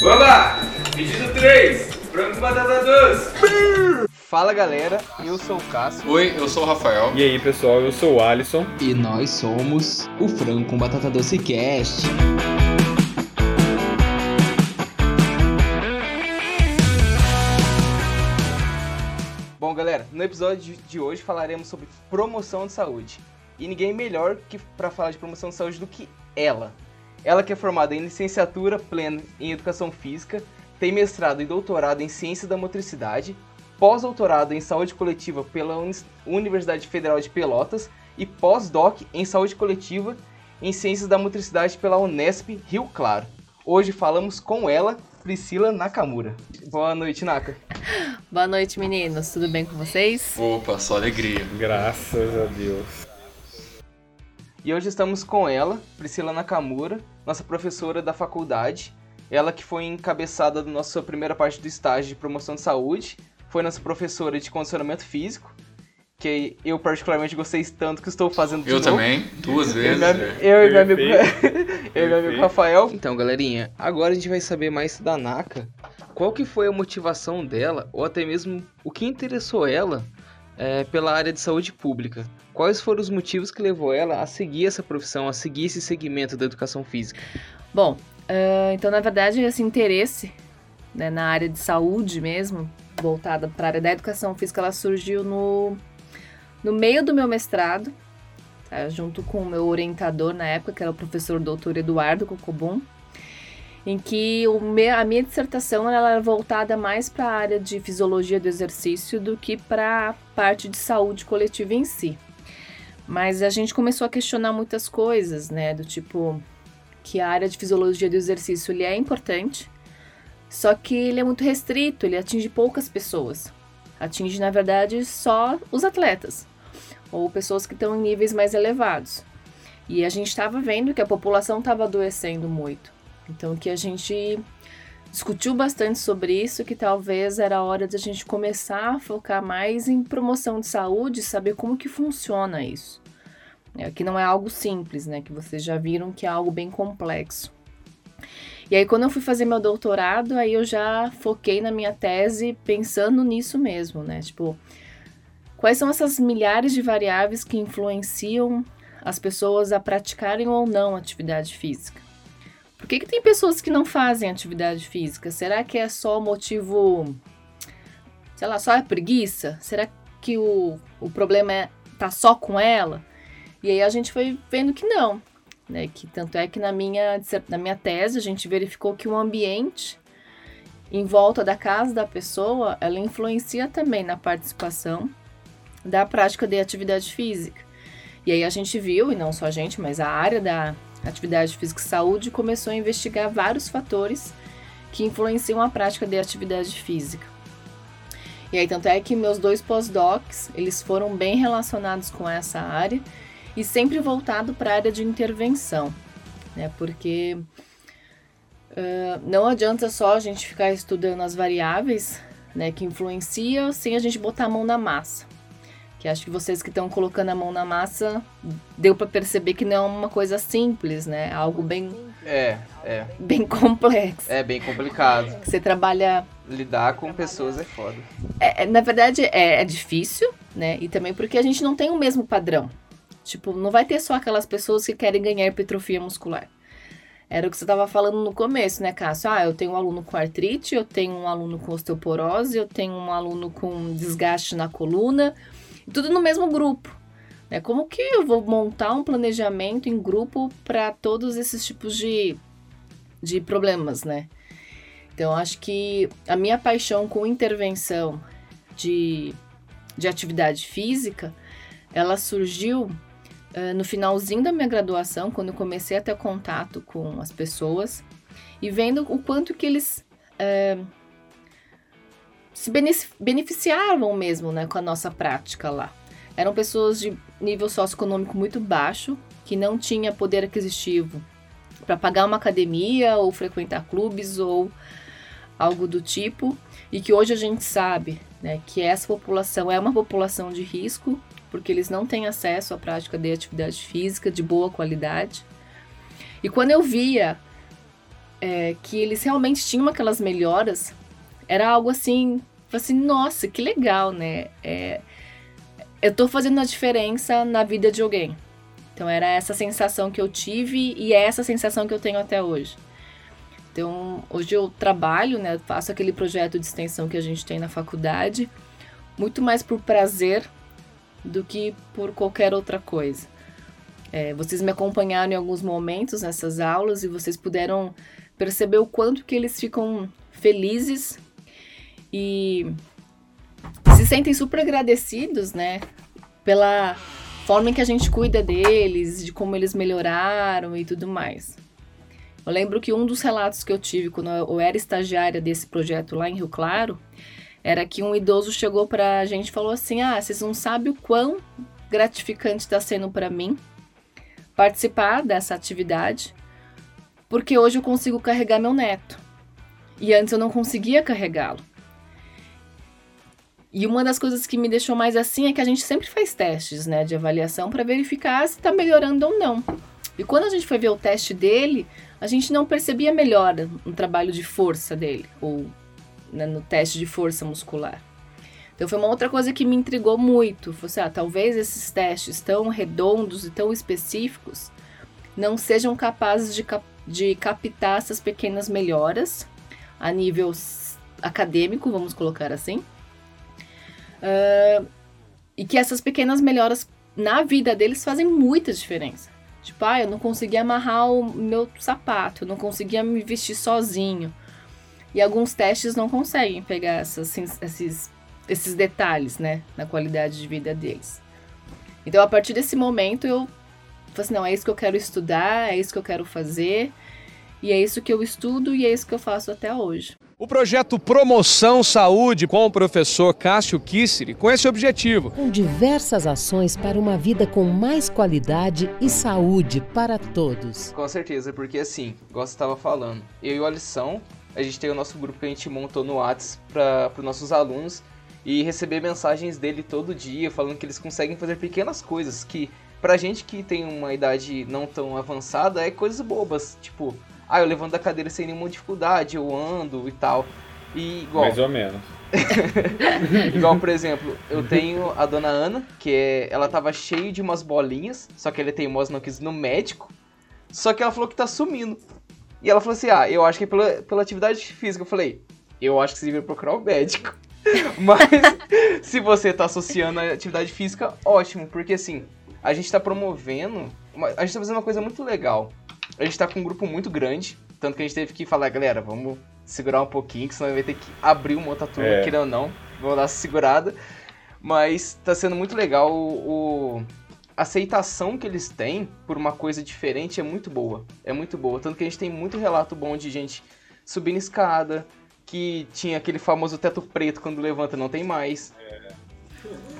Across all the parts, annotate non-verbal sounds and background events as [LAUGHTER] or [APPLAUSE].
Vamos lá! Pedido 3, frango com batata doce. Fala galera, eu sou o Cássio. Oi, eu sou o Rafael. E aí pessoal, eu sou o Alisson. E nós somos o Frango com Batata Doce Cast. Bom galera, no episódio de hoje falaremos sobre promoção de saúde. E ninguém melhor que para falar de promoção de saúde do que ela. Ela que é formada em licenciatura plena em educação física, tem mestrado e doutorado em ciência da motricidade, pós-doutorado em saúde coletiva pela Universidade Federal de Pelotas e pós-doc em saúde coletiva em ciências da motricidade pela Unesp Rio Claro. Hoje falamos com ela, Priscila Nakamura. Boa noite, Naka. Boa noite, meninos. Tudo bem com vocês? Opa, só alegria. Graças a Deus. E hoje estamos com ela, Priscila Nakamura, nossa professora da faculdade. Ela que foi encabeçada da nossa primeira parte do estágio de promoção de saúde, foi nossa professora de condicionamento físico, que eu particularmente gostei tanto que estou fazendo de Eu novo. também, duas vezes. Eu, e meu amigo, [LAUGHS] eu e meu amigo. Rafael. Então, galerinha, agora a gente vai saber mais da Naka. Qual que foi a motivação dela, ou até mesmo o que interessou ela é, pela área de saúde pública? Quais foram os motivos que levou ela a seguir essa profissão, a seguir esse segmento da educação física? Bom, ah, então na verdade esse interesse né, na área de saúde mesmo, voltada para a área da educação física, ela surgiu no, no meio do meu mestrado, tá, junto com o meu orientador na época, que era o professor doutor Eduardo Cocobon, em que o a minha dissertação ela era voltada mais para a área de fisiologia do exercício do que para a parte de saúde coletiva em si. Mas a gente começou a questionar muitas coisas, né? Do tipo que a área de fisiologia do exercício ele é importante, só que ele é muito restrito, ele atinge poucas pessoas. Atinge, na verdade, só os atletas ou pessoas que estão em níveis mais elevados. E a gente estava vendo que a população estava adoecendo muito. Então que a gente discutiu bastante sobre isso, que talvez era a hora de a gente começar a focar mais em promoção de saúde, saber como que funciona isso. É, que não é algo simples, né? Que vocês já viram que é algo bem complexo. E aí, quando eu fui fazer meu doutorado, aí eu já foquei na minha tese pensando nisso mesmo, né? Tipo, quais são essas milhares de variáveis que influenciam as pessoas a praticarem ou não atividade física? Por que, que tem pessoas que não fazem atividade física? Será que é só motivo, sei lá, só é preguiça? Será que o, o problema é tá só com ela? E aí a gente foi vendo que não, né? Que tanto é que na minha, na minha tese a gente verificou que o ambiente em volta da casa da pessoa, ela influencia também na participação da prática de atividade física. E aí a gente viu, e não só a gente, mas a área da atividade física e saúde começou a investigar vários fatores que influenciam a prática de atividade física. E aí tanto é que meus dois pós-docs, eles foram bem relacionados com essa área e sempre voltado para a área de intervenção, né? Porque ah, não adianta só a gente ficar estudando as variáveis, né, que influenciam sem a gente botar a mão na massa. Que acho que vocês que estão colocando a mão na massa deu para perceber que não é uma coisa simples, né? Algo bem É, é, bem complexo. é bem complicado. Você trabalha Lidar com pessoas é foda. É, é, na verdade, é, é difícil, né? E também porque a gente não tem o mesmo padrão. Tipo, não vai ter só aquelas pessoas que querem ganhar hipertrofia muscular. Era o que você estava falando no começo, né, Cássio? Ah, eu tenho um aluno com artrite, eu tenho um aluno com osteoporose, eu tenho um aluno com desgaste na coluna, tudo no mesmo grupo. Né? Como que eu vou montar um planejamento em grupo para todos esses tipos de, de problemas, né? Então, acho que a minha paixão com intervenção de, de atividade física, ela surgiu eh, no finalzinho da minha graduação, quando eu comecei a ter contato com as pessoas e vendo o quanto que eles eh, se bene- beneficiavam mesmo né, com a nossa prática lá. Eram pessoas de nível socioeconômico muito baixo, que não tinha poder aquisitivo para pagar uma academia ou frequentar clubes ou algo do tipo, e que hoje a gente sabe né, que essa população é uma população de risco, porque eles não têm acesso à prática de atividade física de boa qualidade. E quando eu via é, que eles realmente tinham aquelas melhoras, era algo assim, assim, nossa, que legal, né? É, eu tô fazendo a diferença na vida de alguém. Então era essa sensação que eu tive e é essa sensação que eu tenho até hoje. Então, hoje eu trabalho, né, faço aquele projeto de extensão que a gente tem na faculdade, muito mais por prazer do que por qualquer outra coisa. É, vocês me acompanharam em alguns momentos nessas aulas e vocês puderam perceber o quanto que eles ficam felizes e se sentem super agradecidos, né, pela forma em que a gente cuida deles, de como eles melhoraram e tudo mais. Eu lembro que um dos relatos que eu tive quando eu era estagiária desse projeto lá em Rio Claro era que um idoso chegou pra gente e falou assim: "Ah, vocês não sabem o quão gratificante está sendo para mim participar dessa atividade, porque hoje eu consigo carregar meu neto. E antes eu não conseguia carregá-lo. E uma das coisas que me deixou mais assim é que a gente sempre faz testes, né, de avaliação para verificar se está melhorando ou não. E quando a gente foi ver o teste dele, a gente não percebia melhora no trabalho de força dele, ou né, no teste de força muscular. Então foi uma outra coisa que me intrigou muito. Foi assim, ah, talvez esses testes tão redondos e tão específicos não sejam capazes de, cap de captar essas pequenas melhoras a nível acadêmico, vamos colocar assim, Uh, e que essas pequenas melhoras na vida deles fazem muita diferença. Tipo, ah, eu não conseguia amarrar o meu sapato, eu não conseguia me vestir sozinho. E alguns testes não conseguem pegar essas, esses, esses detalhes, né, na qualidade de vida deles. Então, a partir desse momento, eu falei assim, não, é isso que eu quero estudar, é isso que eu quero fazer, e é isso que eu estudo e é isso que eu faço até hoje. O projeto Promoção Saúde com o professor Cássio Kisseri com esse objetivo. Com diversas ações para uma vida com mais qualidade e saúde para todos. Com certeza, porque assim, igual você estava falando, eu e o Alisson, a gente tem o nosso grupo que a gente montou no Whats para os nossos alunos e receber mensagens dele todo dia falando que eles conseguem fazer pequenas coisas que pra gente que tem uma idade não tão avançada é coisas bobas, tipo ah, eu levanto da cadeira sem nenhuma dificuldade, eu ando e tal. E igual. Mais ou menos. [LAUGHS] igual, por exemplo, eu tenho a dona Ana, que é, ela tava cheia de umas bolinhas, só que ela é teimosa, não quis ir no médico. Só que ela falou que tá sumindo. E ela falou assim: Ah, eu acho que é pela, pela atividade física. Eu falei: Eu acho que você deveria procurar o médico. [LAUGHS] Mas se você tá associando a atividade física, ótimo, porque assim, a gente tá promovendo. Uma, a gente tá fazendo uma coisa muito legal. A gente tá com um grupo muito grande, tanto que a gente teve que falar, galera, vamos segurar um pouquinho, que senão vai ter que abrir uma outra turma, é. querendo ou não. Vamos dar essa segurada. Mas tá sendo muito legal o, o a aceitação que eles têm por uma coisa diferente é muito boa. É muito boa. Tanto que a gente tem muito relato bom de gente subindo escada, que tinha aquele famoso teto preto quando levanta, não tem mais. É.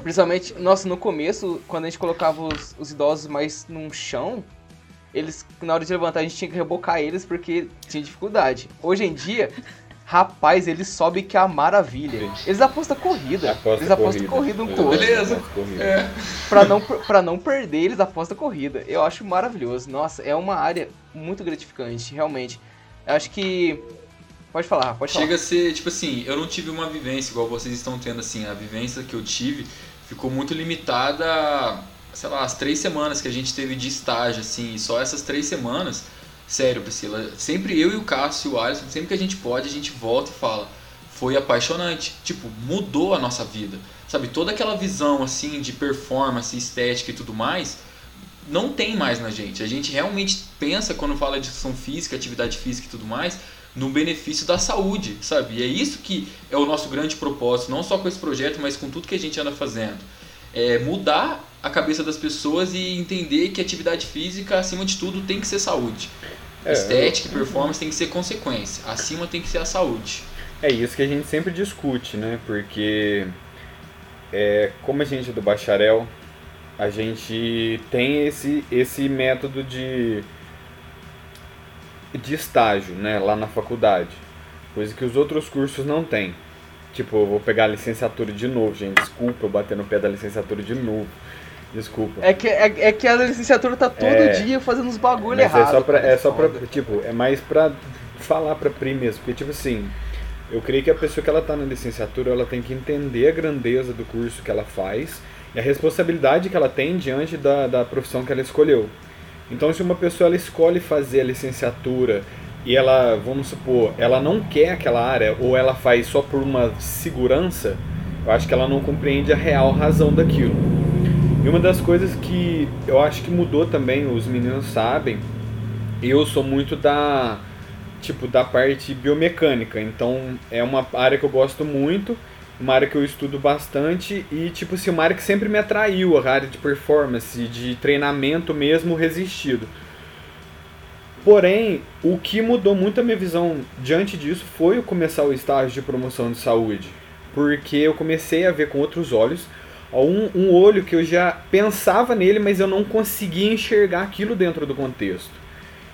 Principalmente, nossa, no começo, quando a gente colocava os, os idosos mais num chão, eles, na hora de levantar, a gente tinha que rebocar eles porque tinha dificuldade. Hoje em dia, rapaz, eles sobem que é a maravilha. Eles apostam corrida. Aposta eles apostam corrida, corrida um com o outro. Beleza. É. Pra, não, pra não perder, eles apostam corrida. Eu acho maravilhoso. Nossa, é uma área muito gratificante, realmente. Eu acho que. Pode falar, pode Chega falar. a ser, tipo assim, eu não tive uma vivência igual vocês estão tendo, assim. A vivência que eu tive ficou muito limitada sei lá, as três semanas que a gente teve de estágio, assim, só essas três semanas, sério, Priscila, sempre eu e o Cássio e o Alisson, sempre que a gente pode, a gente volta e fala, foi apaixonante, tipo, mudou a nossa vida, sabe, toda aquela visão, assim, de performance, estética e tudo mais, não tem mais na gente, a gente realmente pensa, quando fala de educação física, atividade física e tudo mais, no benefício da saúde, sabe, e é isso que é o nosso grande propósito, não só com esse projeto, mas com tudo que a gente anda fazendo, é mudar a cabeça das pessoas e entender que atividade física, acima de tudo, tem que ser saúde. É, Estética e performance tem que ser consequência. Acima tem que ser a saúde. É isso que a gente sempre discute, né? Porque é, como a gente é do bacharel, a gente tem esse, esse método de, de estágio né, lá na faculdade. Coisa que os outros cursos não têm. Tipo, eu vou pegar a licenciatura de novo, gente. Desculpa eu bater no pé da licenciatura de novo. Desculpa. É que, é, é que a licenciatura tá todo é, dia fazendo uns bagulho errados. É só pra, é só pra, tipo, é mais pra falar pra Pri mesmo, porque tipo assim, eu creio que a pessoa que ela tá na licenciatura, ela tem que entender a grandeza do curso que ela faz e a responsabilidade que ela tem diante da, da profissão que ela escolheu. Então, se uma pessoa ela escolhe fazer a licenciatura e ela, vamos supor, ela não quer aquela área ou ela faz só por uma segurança, eu acho que ela não compreende a real razão daquilo. E uma das coisas que eu acho que mudou também, os meninos sabem, eu sou muito da tipo da parte biomecânica, então é uma área que eu gosto muito, uma área que eu estudo bastante e tipo assim, uma área que sempre me atraiu, a área de performance, de treinamento mesmo resistido. Porém, o que mudou muito a minha visão diante disso foi eu começar o estágio de promoção de saúde, porque eu comecei a ver com outros olhos um, um olho que eu já pensava nele, mas eu não conseguia enxergar aquilo dentro do contexto.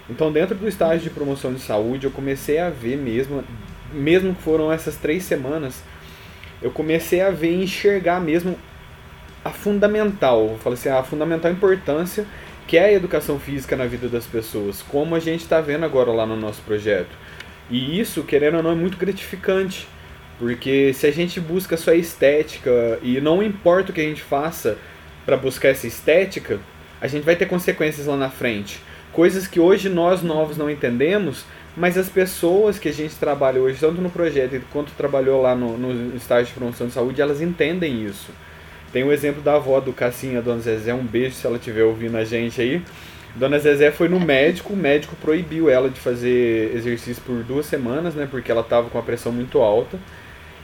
Então, dentro do estágio de promoção de saúde, eu comecei a ver mesmo, mesmo que foram essas três semanas, eu comecei a ver e enxergar mesmo a fundamental, vou falar assim, a fundamental importância que é a educação física na vida das pessoas, como a gente está vendo agora lá no nosso projeto. E isso, querendo ou não, é muito gratificante, porque se a gente busca só a estética e não importa o que a gente faça para buscar essa estética, a gente vai ter consequências lá na frente. Coisas que hoje nós novos não entendemos, mas as pessoas que a gente trabalha hoje, tanto no projeto quanto trabalhou lá no, no estágio de promoção de saúde, elas entendem isso. Tem o exemplo da avó do Cassinha, Dona Zezé, um beijo se ela estiver ouvindo a gente aí. Dona Zezé foi no médico, o médico proibiu ela de fazer exercício por duas semanas, né? Porque ela estava com a pressão muito alta.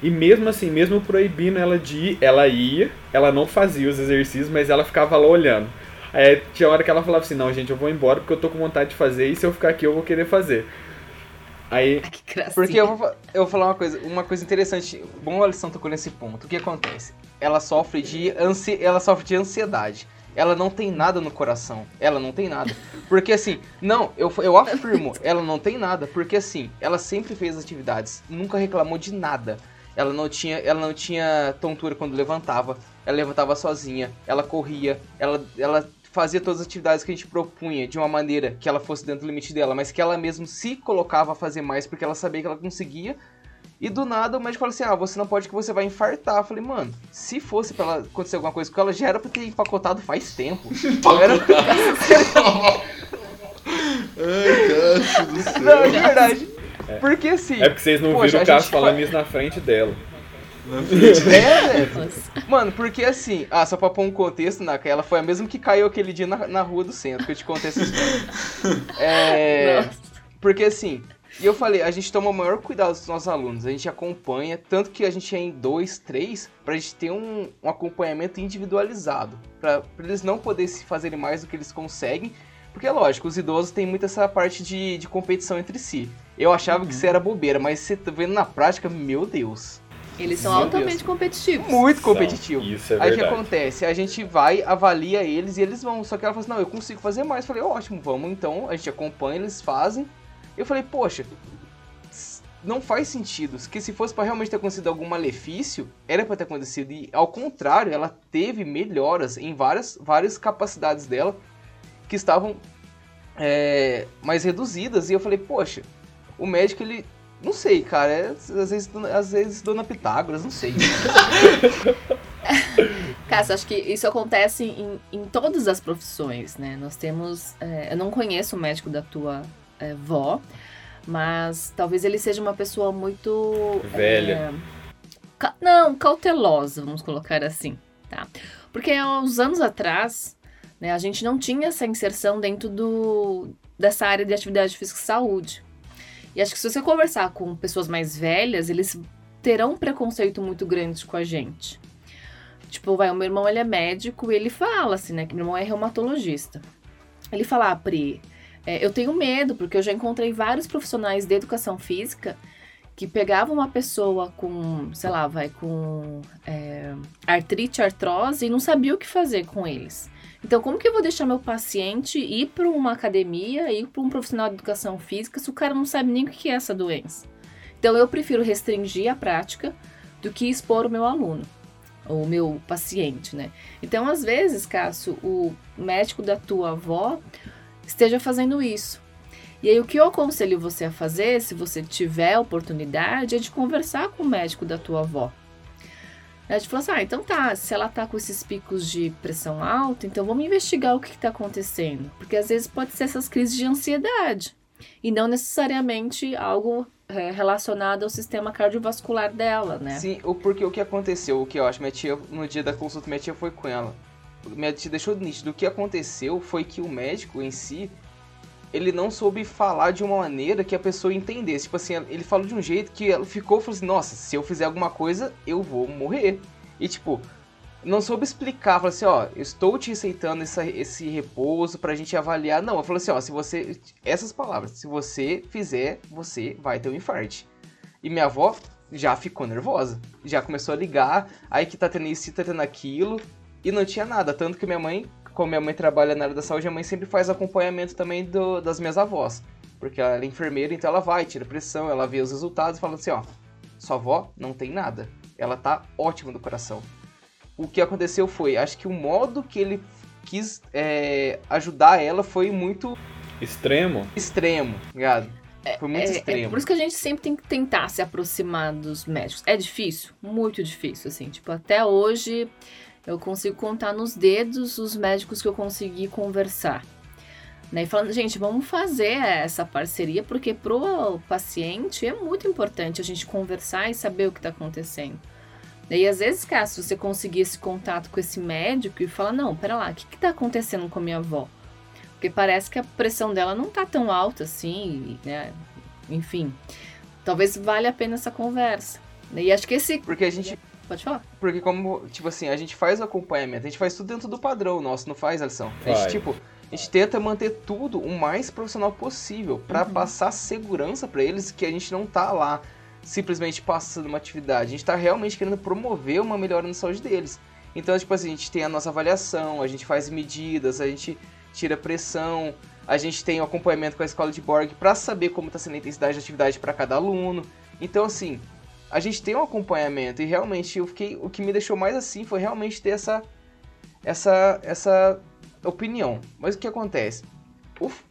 E mesmo assim, mesmo proibindo ela de ir, ela ia, ela não fazia os exercícios, mas ela ficava lá olhando. Aí tinha hora que ela falava assim, não, gente, eu vou embora porque eu tô com vontade de fazer e se eu ficar aqui eu vou querer fazer. Aí. [LAUGHS] Que. Porque eu vou, eu vou falar uma coisa, uma coisa interessante. Bom, a lição tocou nesse ponto. O que acontece? Ela sofre de ansi, ela sofre de ansiedade. Ela não tem nada no coração. Ela não tem nada. Porque assim, não, eu, eu afirmo, ela não tem nada. Porque assim, ela sempre fez atividades, nunca reclamou de nada. Ela não tinha, ela não tinha tontura quando levantava. Ela levantava sozinha. Ela corria. Ela, ela fazia todas as atividades que a gente propunha de uma maneira que ela fosse dentro do limite dela, mas que ela mesmo se colocava a fazer mais porque ela sabia que ela conseguia. E do nada o médico falou assim: Ah, você não pode que você vai infartar. Eu falei, mano, se fosse pra ela acontecer alguma coisa com ela, já era pra ter empacotado faz tempo. [LAUGHS] Era... [LAUGHS] Ai, Cássio do céu. não, de verdade. Porque assim. É porque vocês não poxa, viram o Cássio falando fa- isso na frente dela. É, velho. Mano, porque assim, ah, só pra pôr um contexto, Naka, ela foi a mesma que caiu aquele dia na, na rua do centro, que eu te contei essa história. [LAUGHS] É. Nossa. Porque assim, e eu falei, a gente toma o maior cuidado dos nossos alunos, a gente acompanha, tanto que a gente é em dois, três, pra gente ter um, um acompanhamento individualizado, pra, pra eles não poderem se fazerem mais do que eles conseguem, porque é lógico, os idosos têm muito essa parte de, de competição entre si. Eu achava que isso era bobeira, mas você tá vendo na prática, meu Deus, Eles são Meu altamente Deus. competitivos. muito competitivo. Isso é Aí o que acontece? A gente vai, avalia eles e eles vão. Só que ela falou assim: não, eu consigo fazer mais. Eu falei: ótimo, vamos então. A gente acompanha, eles fazem. Eu falei: poxa, não faz sentido. Que se fosse pra realmente ter acontecido algum malefício, era pra ter acontecido. E ao contrário, ela teve melhoras em várias, várias capacidades dela que estavam é, mais reduzidas. E eu falei: poxa, o médico ele. Não sei, cara. É, às, vezes, às vezes Dona Pitágoras, não sei. [LAUGHS] Cássio, acho que isso acontece em, em todas as profissões, né? Nós temos. é, eu não conheço o médico da tua é, vó, mas talvez ele seja uma pessoa muito. Velha. é, ca- não, cautelosa, vamos colocar assim, tá? Porque há uns anos atrás, né, a gente não tinha essa inserção dentro do, dessa área de atividade física e saúde. E acho que se você conversar com pessoas mais velhas, eles terão um preconceito muito grande com a gente. Tipo, vai, o meu irmão ele é médico e ele fala assim, né? Que meu irmão é reumatologista. Ele fala, ah, Pri, é, eu tenho medo, porque eu já encontrei vários profissionais de educação física que pegavam uma pessoa com, sei lá, vai, com é, artrite, artrose e não sabia o que fazer com eles. Então, como que eu vou deixar meu paciente ir para uma academia, ir para um profissional de educação física, se o cara não sabe nem o que é essa doença? Então, eu prefiro restringir a prática do que expor o meu aluno o meu paciente, né? Então, às vezes, Cássio, o médico da tua avó esteja fazendo isso. E aí o que eu aconselho você a fazer, se você tiver oportunidade, é de conversar com o médico da tua avó. A gente falou assim, ah, então tá, se ela tá com esses picos de pressão alta, então vamos investigar o que, que tá acontecendo. Porque às vezes pode ser essas crises de ansiedade. E não necessariamente algo é, relacionado ao sistema cardiovascular dela, né? Sim, o porque o que aconteceu, o que eu acho, minha tia, no dia da consulta, minha tia foi com ela. Minha tia deixou nítido. O que aconteceu foi que o médico em si, ele não soube falar de uma maneira que a pessoa entendesse. Tipo assim, ele falou de um jeito que ela ficou, falou assim, nossa, se eu fizer alguma coisa, eu vou morrer. E tipo, não soube explicar, falou assim, ó, estou te aceitando essa, esse repouso pra gente avaliar. Não, eu falou assim, ó, se você. Essas palavras, se você fizer, você vai ter um infarte. E minha avó já ficou nervosa. Já começou a ligar, aí que tá tendo isso, tá tendo aquilo. E não tinha nada. Tanto que minha mãe como minha mãe trabalha na área da saúde, a mãe sempre faz acompanhamento também do, das minhas avós. Porque ela é enfermeira, então ela vai, tira pressão, ela vê os resultados e fala assim, ó, sua avó não tem nada. Ela tá ótima do coração. O que aconteceu foi, acho que o modo que ele quis é, ajudar ela foi muito... Extremo? Extremo, ligado? Foi muito é, extremo. É por isso que a gente sempre tem que tentar se aproximar dos médicos. É difícil? Muito difícil, assim. Tipo, até hoje eu consigo contar nos dedos os médicos que eu consegui conversar. Né? E falando, gente, vamos fazer essa parceria, porque pro paciente é muito importante a gente conversar e saber o que está acontecendo. E às vezes, cara, se você conseguir esse contato com esse médico e falar, não, pera lá, o que está acontecendo com a minha avó? Porque parece que a pressão dela não tá tão alta assim, né? Enfim, talvez valha a pena essa conversa. E acho que esse. Porque a gente Pode falar. Porque como, tipo assim, a gente faz o acompanhamento, a gente faz tudo dentro do padrão nosso, não faz, Alisson? A gente, tipo, a gente tenta manter tudo o mais profissional possível para Uhum. passar segurança para eles que a gente não tá lá simplesmente passando uma atividade, a gente tá realmente querendo promover uma melhora na saúde deles. Então, tipo assim, a gente tem a nossa avaliação, a gente faz medidas, a gente tira pressão, a gente tem o acompanhamento com a escola de Borg para saber como tá sendo a intensidade de atividade para cada aluno. Então, assim, a gente tem um acompanhamento e realmente eu fiquei, o que me deixou mais assim foi realmente ter essa essa essa opinião. Mas o que acontece? Uf,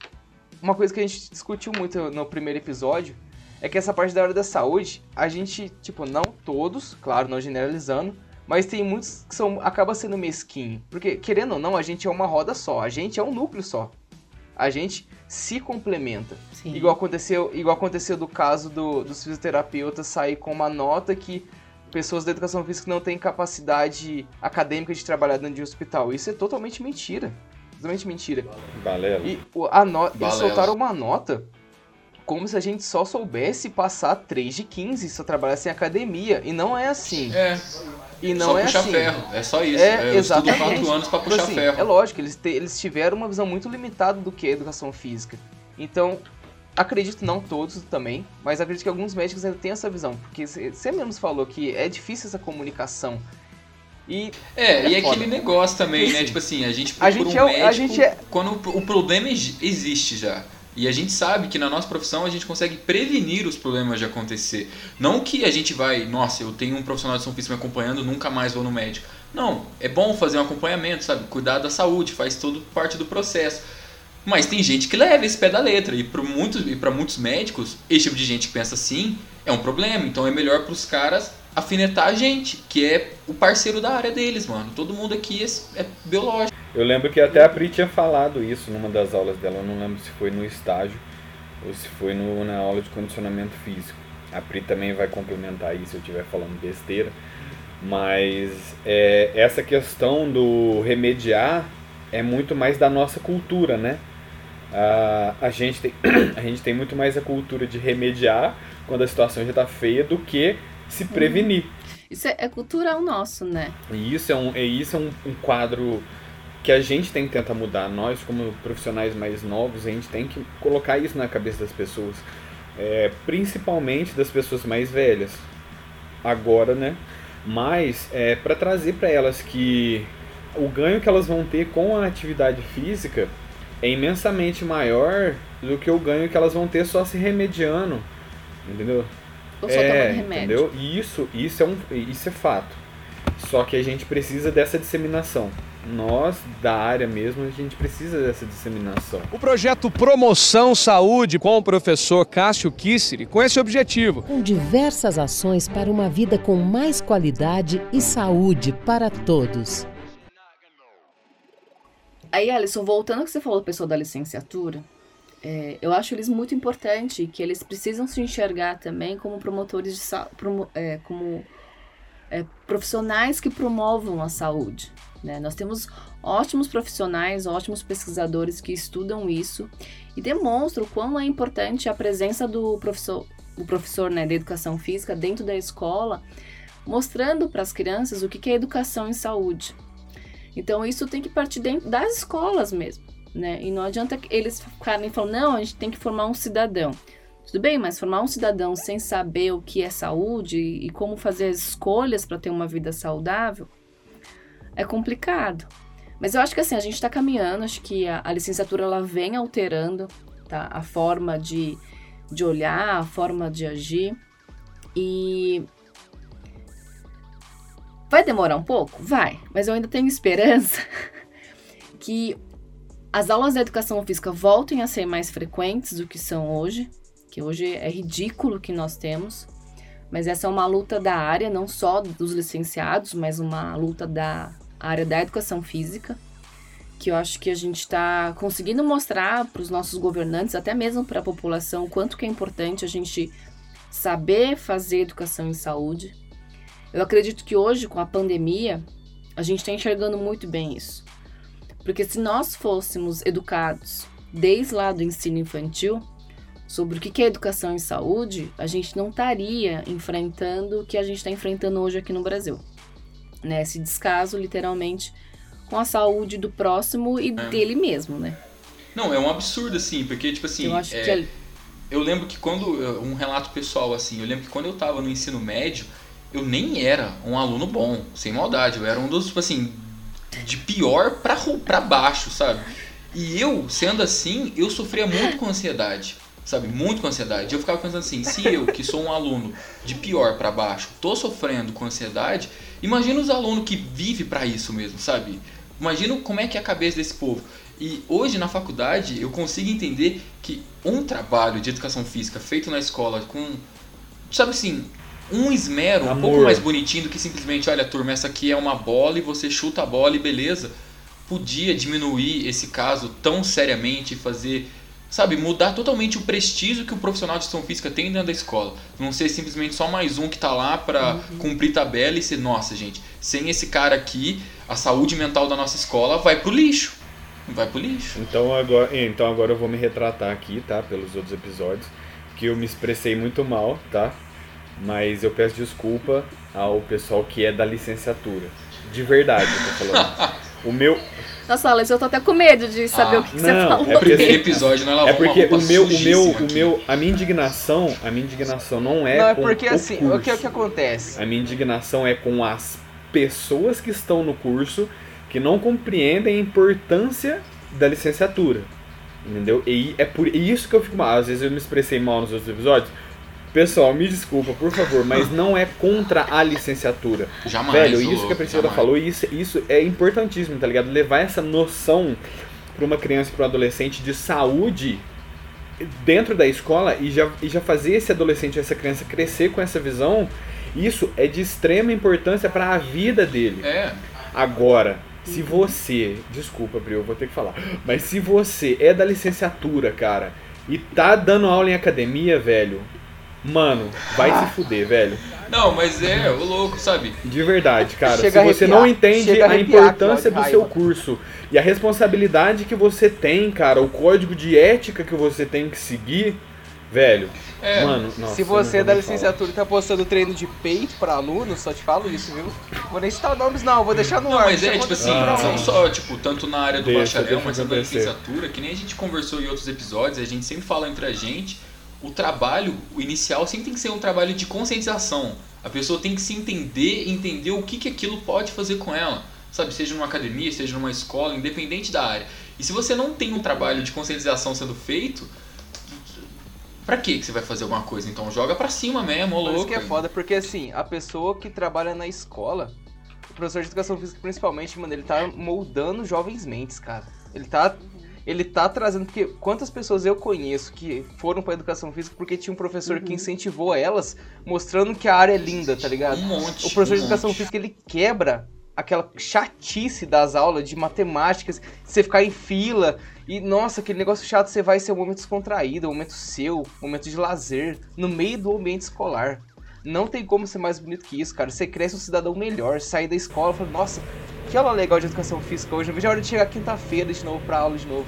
uma coisa que a gente discutiu muito no primeiro episódio é que essa parte da área da saúde, a gente, tipo, não todos, claro, não generalizando, mas tem muitos que são acaba sendo mesquinho, porque querendo ou não, a gente é uma roda só, a gente é um núcleo só. A gente se complementa. Sim. Igual aconteceu, igual aconteceu do caso do, dos fisioterapeutas sair com uma nota que pessoas da educação física não têm capacidade acadêmica de trabalhar dentro de um hospital. Isso é totalmente mentira. Totalmente mentira. Balela. E o- a no... eles Balela. soltaram uma nota como se a gente só soubesse passar 3 de 15 se eu trabalhasse em academia. E não é assim. É, E não só é puxar assim. ferro. É só isso. É, É, eu estudo exatamente. quatro anos pra Tipo puxar assim, ferro. É lógico, eles, te- eles tiveram uma visão muito limitada do que é educação física. Então, acredito não todos também, mas acredito que alguns médicos ainda têm essa visão. Porque você mesmo falou que é difícil essa comunicação. E É, e É foda. aquele negócio também, né? Tipo assim, a gente a procura gente um é o- a médico gente é- quando o problema ex- existe já. E a gente sabe que na nossa profissão a gente consegue prevenir os problemas de acontecer. Não que a gente vai, nossa, eu tenho um profissional de São Física me acompanhando, nunca mais vou no médico. Não, é bom fazer um acompanhamento, sabe? Cuidar da saúde, faz tudo parte do processo. Mas tem gente que leva esse pé da letra. E para muitos, muitos médicos, esse tipo de gente que pensa assim é um problema. Então é melhor para os caras afinetar a gente, que é o parceiro da área deles, mano. Todo mundo aqui é, é biológico. Eu lembro que até a Pri tinha falado isso numa das aulas dela, eu não lembro se foi no estágio ou se foi no, na aula de condicionamento físico. A Pri também vai complementar isso se eu estiver falando besteira. Mas é, essa questão do remediar é muito mais da nossa cultura, né? A, gente tem, [CLEARS THROAT] a gente tem muito mais a cultura de remediar quando a situação já está feia do que se prevenir. Isso é, é cultural nosso, né? E isso é um, e isso é um, um quadro que a gente tem que tentar mudar. Nós, como profissionais mais novos, a gente tem que colocar isso na cabeça das pessoas. É, principalmente das pessoas mais velhas. Agora, né? Mas é, para trazer para elas que o ganho que elas vão ter com a atividade física é imensamente maior do que o ganho que elas vão ter só se remediando. Entendeu? Ou só é, tomando remédio. entendeu? E isso, isso, é um, isso é fato. Só que a gente precisa dessa disseminação. nós da área mesmo, a gente precisa dessa disseminação. O projeto Promoção Saúde com o professor Cássio Kisseri com esse objetivo. Com diversas ações para uma vida com mais qualidade e saúde para todos. Aí, Alisson, voltando ao que você falou pessoal da licenciatura, é, eu acho eles muito importante que eles precisam se enxergar também como promotores de saúde, é, como é, profissionais que promovam a saúde. Né? Nós temos ótimos profissionais, ótimos pesquisadores que estudam isso e demonstram quão é importante a presença do professor, o professor né, da educação física dentro da escola, mostrando para as crianças o que é educação em saúde. Então isso tem que partir dentro das escolas mesmo, né? E não adianta eles ficarem falando, não, a gente tem que formar um cidadão. Tudo bem, mas formar um cidadão sem saber o que é saúde e como fazer as escolhas para ter uma vida saudável é complicado. Mas eu acho que assim, a gente está caminhando, acho que a, a, licenciatura ela vem alterando tá? a forma de, de olhar, a forma de agir. E vai demorar um pouco? Vai, mas eu ainda tenho esperança [LAUGHS] que as aulas de educação física voltem a ser mais frequentes do que são hoje, que hoje é ridículo que nós temos. Mas essa é uma luta da área, não só dos licenciados, mas uma luta da área da educação física, que eu acho que a gente está conseguindo mostrar para os nossos governantes, até mesmo para a população, quanto que é importante a gente saber fazer educação em saúde. Eu acredito que hoje, com a pandemia, a gente está enxergando muito bem isso. Porque se nós fôssemos educados desde lá do ensino infantil, sobre o que é educação em saúde, a gente não estaria enfrentando o que a gente está enfrentando hoje aqui no Brasil. Né? Esse descaso, literalmente, com a saúde do próximo e é. dele mesmo, né? Não, é um absurdo, assim, porque, tipo assim. Eu acho é, que. É... Eu lembro que quando. Um relato pessoal, assim, eu lembro que quando eu tava no ensino médio, eu nem era um aluno bom, sem maldade. Eu era um dos, tipo assim, de pior pra, pra baixo, sabe? E eu, sendo assim, eu sofria muito com ansiedade sabe? Muito com ansiedade. Eu ficava pensando assim, se eu, que sou um aluno de pior para baixo, tô sofrendo com ansiedade, imagina os alunos que vivem para isso mesmo, sabe? Imagina como é que é a cabeça desse povo. E hoje na faculdade eu consigo entender que um trabalho de educação física feito na escola com, sabe assim, um esmero Amor. um pouco mais bonitinho do que simplesmente, olha, turma, essa aqui é uma bola e você chuta a bola e beleza, podia diminuir esse caso tão seriamente e fazer sabe, mudar totalmente o prestígio que o profissional de educação física tem dentro da escola. Não ser simplesmente só mais um que está lá para uhum. cumprir tabela e ser, nossa, gente, sem esse cara aqui, a saúde mental da nossa escola vai pro lixo. Vai pro lixo. Então agora, então agora eu vou me retratar aqui, tá, pelos outros episódios, que eu me expressei muito mal, tá? Mas eu peço desculpa ao pessoal que é da licenciatura. De verdade, eu tô falando. [LAUGHS] o meu nossa, Alex, eu tô até com medo de saber ah, o que, que não, você falou. É porque esse episódio não é porque o meu, o meu, o meu, a minha indignação, a minha indignação não é Não, é com porque o assim, curso. o que, o que acontece? A minha indignação é com as pessoas que estão no curso que não compreendem a importância da licenciatura. Entendeu? E é por isso que eu fico mal. Às vezes eu me expressei mal nos outros episódios, Pessoal, me desculpa, por favor, mas [LAUGHS] não é contra a licenciatura. Jamais. Velho, isso que a Priscila falou, isso, isso é importantíssimo, tá ligado? Levar essa noção para uma criança e para um adolescente de saúde dentro da escola e já, e já fazer esse adolescente, essa criança crescer com essa visão, isso é de extrema importância para a vida dele. É. Agora, se você, desculpa, Brio, eu vou ter que falar, mas se você é da licenciatura, cara, e tá dando aula em academia, velho, Mano, vai ah. se fuder, velho. Não, mas é, o louco, sabe? De verdade, cara. Chega se você não entende a, a importância do seu curso e a responsabilidade que você tem, cara, o código de ética que você tem que seguir, velho. É. Mano, nossa, se você é da licenciatura e tá postando treino de peito pra aluno, só te falo isso, viu? Vou nem citar nomes, não, vou deixar no não, ar. Mas é, tipo assim, ah, não só, tipo, tanto na área do deixa, bacharel, deixa mas da licenciatura, que nem a gente conversou em outros episódios, a gente sempre fala entre a gente o trabalho, o inicial, sempre tem que ser um trabalho de conscientização. A pessoa tem que se entender, entender o que, que aquilo pode fazer com ela. Sabe, seja numa academia, seja numa escola, independente da área. E se você não tem um trabalho de conscientização sendo feito, pra que que você vai fazer alguma coisa? Então joga pra cima mesmo, ô louco. Isso que é foda, porque assim, a pessoa que trabalha na escola, o professor de educação física, principalmente, mano, ele tá moldando jovens mentes, cara. Ele tá. Ele tá trazendo, porque quantas pessoas eu conheço que foram pra educação física porque tinha um professor Uhum. que incentivou elas, mostrando que a área é linda, tá ligado? Um monte. O professor um de educação monte. física ele quebra aquela chatice das aulas de matemáticas, você ficar em fila e nossa, aquele negócio chato, você vai ser um momento descontraído, um momento seu, um momento de lazer, no meio do ambiente escolar. Não tem como ser mais bonito que isso, cara. Você cresce um cidadão melhor, sair da escola e fala, nossa, que aula legal de educação física hoje. Eu vejo a hora de chegar quinta-feira de novo pra aula de novo.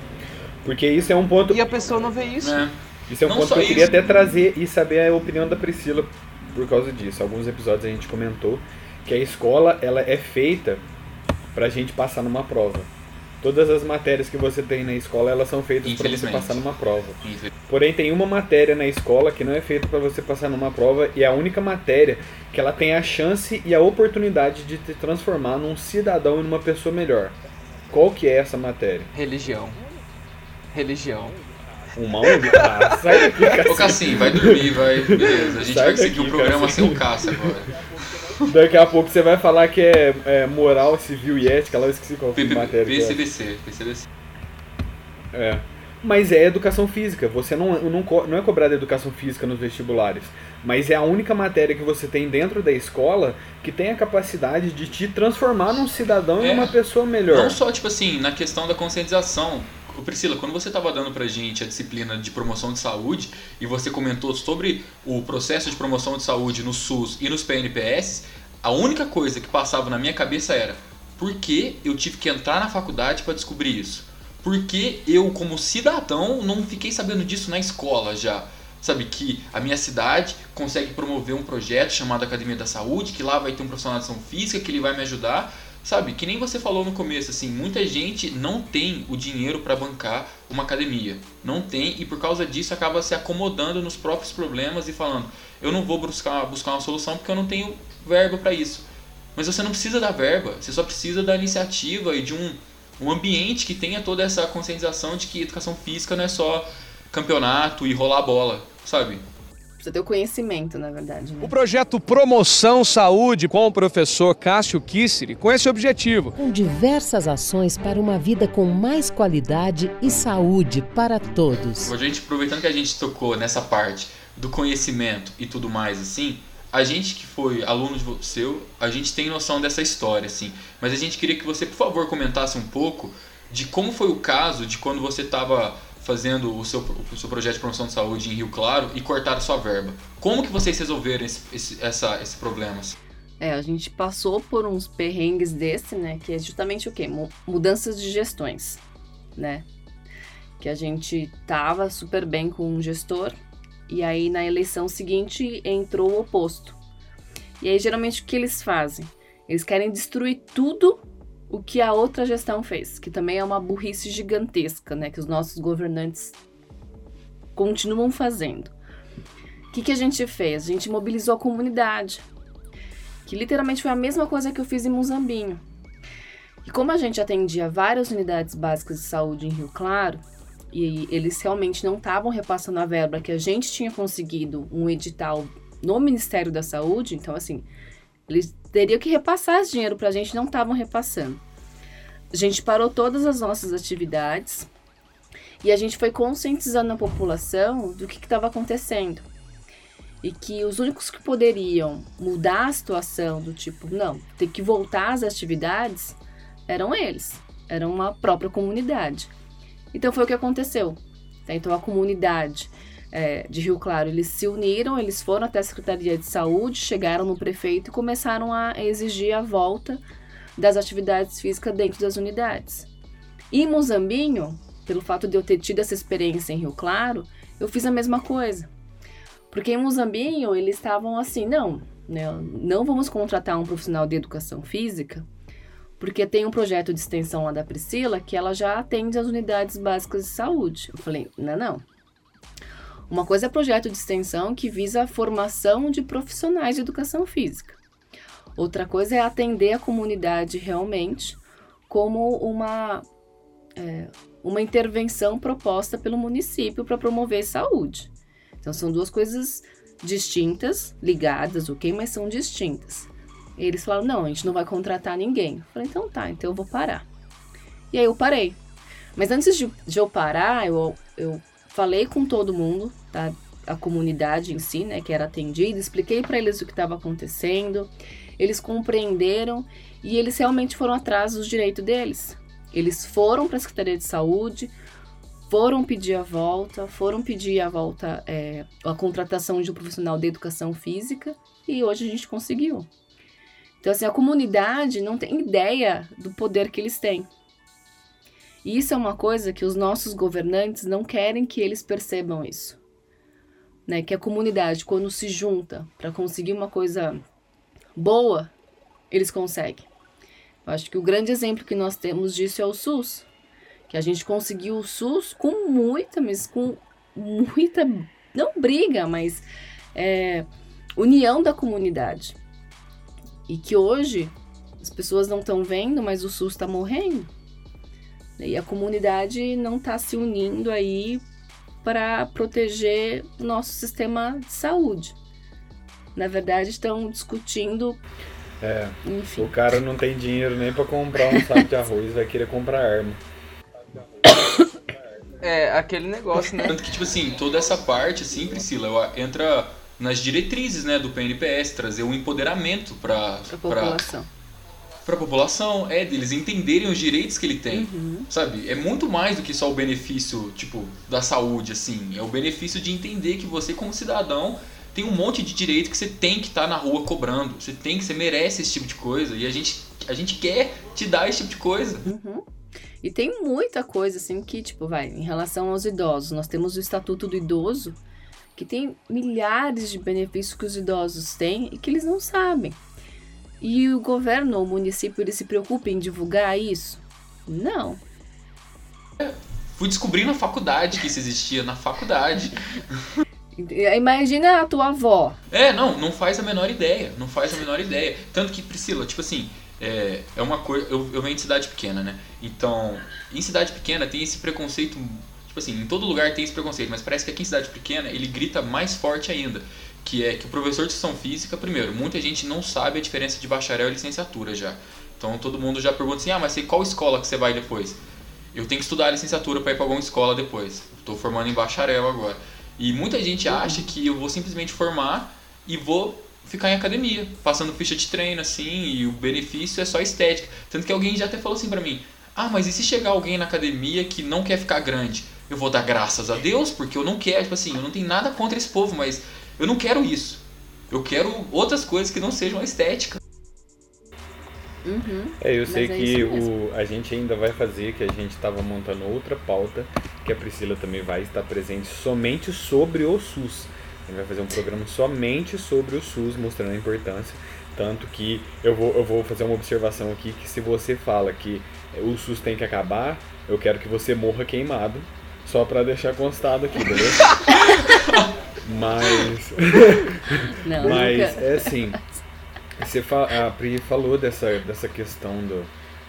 Porque isso é um ponto. E a pessoa não vê isso. É. Isso é um Não ponto que eu queria isso. até trazer e saber a opinião da Priscila por causa disso. Alguns episódios a gente comentou que a escola ela é feita pra gente passar numa prova. Todas as matérias que você tem na escola, elas são feitas para você passar numa prova. Porém, tem uma matéria na escola que não é feita para você passar numa prova e é a única matéria que ela tem a chance e a oportunidade de te transformar num cidadão e numa pessoa melhor. Qual que é essa matéria? Religião. Religião. Uma ONG? Ah, sai daqui, Ô. Cassim, vai dormir, vai. Beleza. A gente Sai vai seguir o programa Cassim. sem o Cássio agora. Daqui a pouco você vai falar que é, é moral, civil e ética, lá eu esqueci qual foi a matéria. é. PCVC, PCVC. É. Mas é educação física. Você não, não, não é cobrada educação física nos vestibulares. Mas é a única matéria que você tem dentro da escola que tem a capacidade de te transformar num cidadão e É. numa pessoa melhor. Não só, tipo assim, na questão da conscientização. Priscila, quando você estava dando pra gente a disciplina de promoção de saúde e você comentou sobre o processo de promoção de saúde no SUS e nos PNPS, a única coisa que passava na minha cabeça era por que eu tive que entrar na faculdade para descobrir isso? Por que eu, como cidadão, não fiquei sabendo disso na escola já? Sabe, que a minha cidade consegue promover um projeto chamado Academia da Saúde, que lá vai ter um profissional de ação física, que ele vai me ajudar. Sabe, que nem você falou no começo, assim, muita gente não tem o dinheiro para bancar uma academia. Não tem e por causa disso acaba se acomodando nos próprios problemas e falando: eu não vou buscar, buscar uma solução porque eu não tenho verba para isso. Mas você não precisa da verba, você só precisa da iniciativa e de um, um ambiente que tenha toda essa conscientização de que educação física não é só campeonato e rolar bola, sabe? Precisa ter o conhecimento, na verdade. Né? O projeto Promoção Saúde com o professor Cássio Kisseri com esse objetivo. Com diversas ações para uma vida com mais qualidade e saúde para todos. A gente, aproveitando que a gente tocou nessa parte do conhecimento e tudo mais assim, a gente que foi aluno de seu, a gente tem noção dessa história assim, mas a gente queria que você, por favor, comentasse um pouco de como foi o caso de quando você estava fazendo o seu, o seu projeto de promoção de saúde em Rio Claro e cortaram sua verba. Como que vocês resolveram esse, esse, essa, esse problema? É, a gente passou por uns perrengues desse, né? Que é justamente o quê? Mu- Mudanças de gestões, né? Que a gente tava super bem com um gestor e aí na eleição seguinte entrou o oposto. E aí geralmente o que eles fazem? Eles querem destruir tudo o que a outra gestão fez, que também é uma burrice gigantesca, né? Que os nossos governantes continuam fazendo. O que, que a gente fez? A gente mobilizou a comunidade que literalmente foi a mesma coisa que eu fiz em Muzambinho. E como a gente atendia várias unidades básicas de saúde em Rio Claro, e eles realmente não estavam repassando a verba que a gente tinha conseguido um edital no Ministério da Saúde, então assim, eles teriam que repassar esse dinheiro para a gente, não estavam repassando. A gente parou todas as nossas atividades e a gente foi conscientizando a população do que estava acontecendo e que os únicos que poderiam mudar a situação do tipo, não, ter que voltar às atividades, eram eles, eram a própria comunidade. Então foi o que aconteceu. Então a comunidade é, de Rio Claro, eles se uniram, eles foram até a Secretaria de Saúde, chegaram no prefeito e começaram a exigir a volta das atividades físicas dentro das unidades. E em Mozambinho, pelo fato de eu ter tido essa experiência em Rio Claro, eu fiz a mesma coisa. Porque em Mozambinho eles estavam assim, não, né, não vamos contratar um profissional de educação física, porque tem um projeto de extensão lá da Priscila que ela já atende as unidades básicas de saúde. Eu falei, não, não. Uma coisa é projeto de extensão que visa a formação de profissionais de educação física. Outra coisa é atender a comunidade realmente como uma, é, uma intervenção proposta pelo município para promover saúde. Então são duas coisas distintas, ligadas, ok? Mas são distintas. Eles falaram, não, a gente não vai contratar ninguém. Eu falei, então tá, então eu vou parar. E aí eu parei. Mas antes de, de eu parar, eu, eu falei com todo mundo, tá? A comunidade em si, né, que era atendida, expliquei para eles o que estava acontecendo. Eles compreenderam e eles realmente foram atrás dos direitos deles. Eles foram para a Secretaria de Saúde, foram pedir a volta, foram pedir a volta, é, a contratação de um profissional de educação física e hoje a gente conseguiu. Então, assim, a comunidade não tem ideia do poder que eles têm. E isso é uma coisa que os nossos governantes não querem que eles percebam isso. Né? Que a comunidade, quando se junta para conseguir uma coisa boa, eles conseguem. Eu acho que o grande exemplo que nós temos disso é o SUS. Que a gente conseguiu o SUS com muita, mas com muita, não briga, mas é, união da comunidade. E que hoje as pessoas não estão vendo, mas o SUS está morrendo. E a comunidade não está se unindo aí para proteger o nosso sistema de saúde. Na verdade, estão discutindo. É, Enfim. o cara não tem dinheiro nem pra comprar um saco de arroz, vai querer comprar arma. É, aquele negócio, né? Tanto que, tipo assim, toda essa parte, assim, Priscila, eu- entra nas diretrizes, né, do PNPS, trazer um empoderamento pra, Para a pra, população. pra população, é, deles entenderem os direitos que ele tem. Uhum. Sabe? É muito mais do que só o benefício, tipo, da saúde, assim. É o benefício de entender que você, como cidadão, tem um monte de direito que você tem que estar na rua cobrando. Você tem que, você merece esse tipo de coisa. E a gente, a gente quer te dar esse tipo de coisa. Uhum. E tem muita coisa, assim, que, tipo, vai, em relação aos idosos, nós temos o Estatuto do Idoso, que tem milhares de benefícios que os idosos têm e que eles não sabem. E o governo ou o município, ele se preocupa em divulgar isso? Não. Fui descobrir na faculdade que isso existia, na faculdade. [LAUGHS] Imagina a tua avó. É, não, não faz a menor ideia. Não faz a menor ideia. Tanto que, Priscila, tipo assim, é, é uma coisa. Eu, eu venho de cidade pequena, né? Então, em cidade pequena tem esse preconceito. Tipo assim, em todo lugar tem esse preconceito, mas parece que aqui em cidade pequena ele grita mais forte ainda. Que é que o professor de educação física, primeiro, muita gente não sabe a diferença de bacharel e licenciatura já. Então todo mundo já pergunta assim: ah, mas você, qual escola que você vai depois? Eu tenho que estudar a licenciatura para ir para alguma escola depois. Estou formando em bacharel agora. E muita gente acha que eu vou simplesmente formar e vou ficar em academia, passando ficha de treino assim, e o benefício é só estética. Tanto que alguém já até falou assim pra mim: "Ah, mas e se chegar alguém na academia que não quer ficar grande? Eu vou dar graças a Deus, porque eu não quero, tipo assim, eu não tenho nada contra esse povo, mas eu não quero isso. Eu quero outras coisas que não sejam a estética. Uhum. É, eu sei é que o, a gente ainda vai fazer, que a gente estava montando outra pauta, que a Priscila também vai estar presente somente sobre o SUS. A gente vai fazer um programa somente sobre o SUS, mostrando a importância. Tanto que eu vou, eu vou fazer uma observação aqui, que se você fala que o SUS tem que acabar, eu quero que você morra queimado, só para deixar constado aqui, beleza? [LAUGHS] Mas... [LAUGHS] Não, Mas nunca. é assim, você a Pri falou dessa, dessa questão do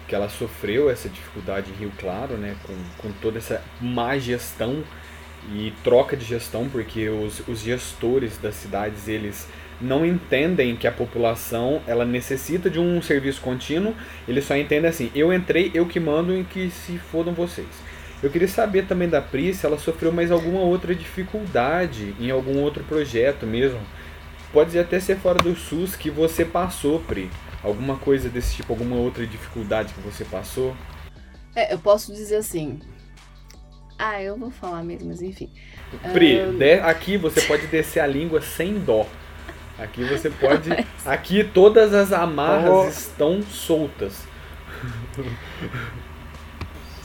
que ela sofreu essa dificuldade em Rio Claro, né, com, com toda essa má gestão e troca de gestão, porque os, os gestores das cidades, eles não entendem que a população ela necessita de um serviço contínuo, eles só entendem assim, eu entrei, eu que mando e que se fodam vocês. Eu queria saber também da Pri se ela sofreu mais alguma outra dificuldade em algum outro projeto mesmo. Pode até ser fora do SUS que você passou, Pri. Alguma coisa desse tipo, alguma outra dificuldade que você passou? É, eu posso dizer assim. Ah, eu vou falar mesmo, mas enfim. Pri, Ahn, de- aqui você pode descer a língua sem dó. Aqui você [LAUGHS] pode. Aqui todas as amarras Oh. estão soltas.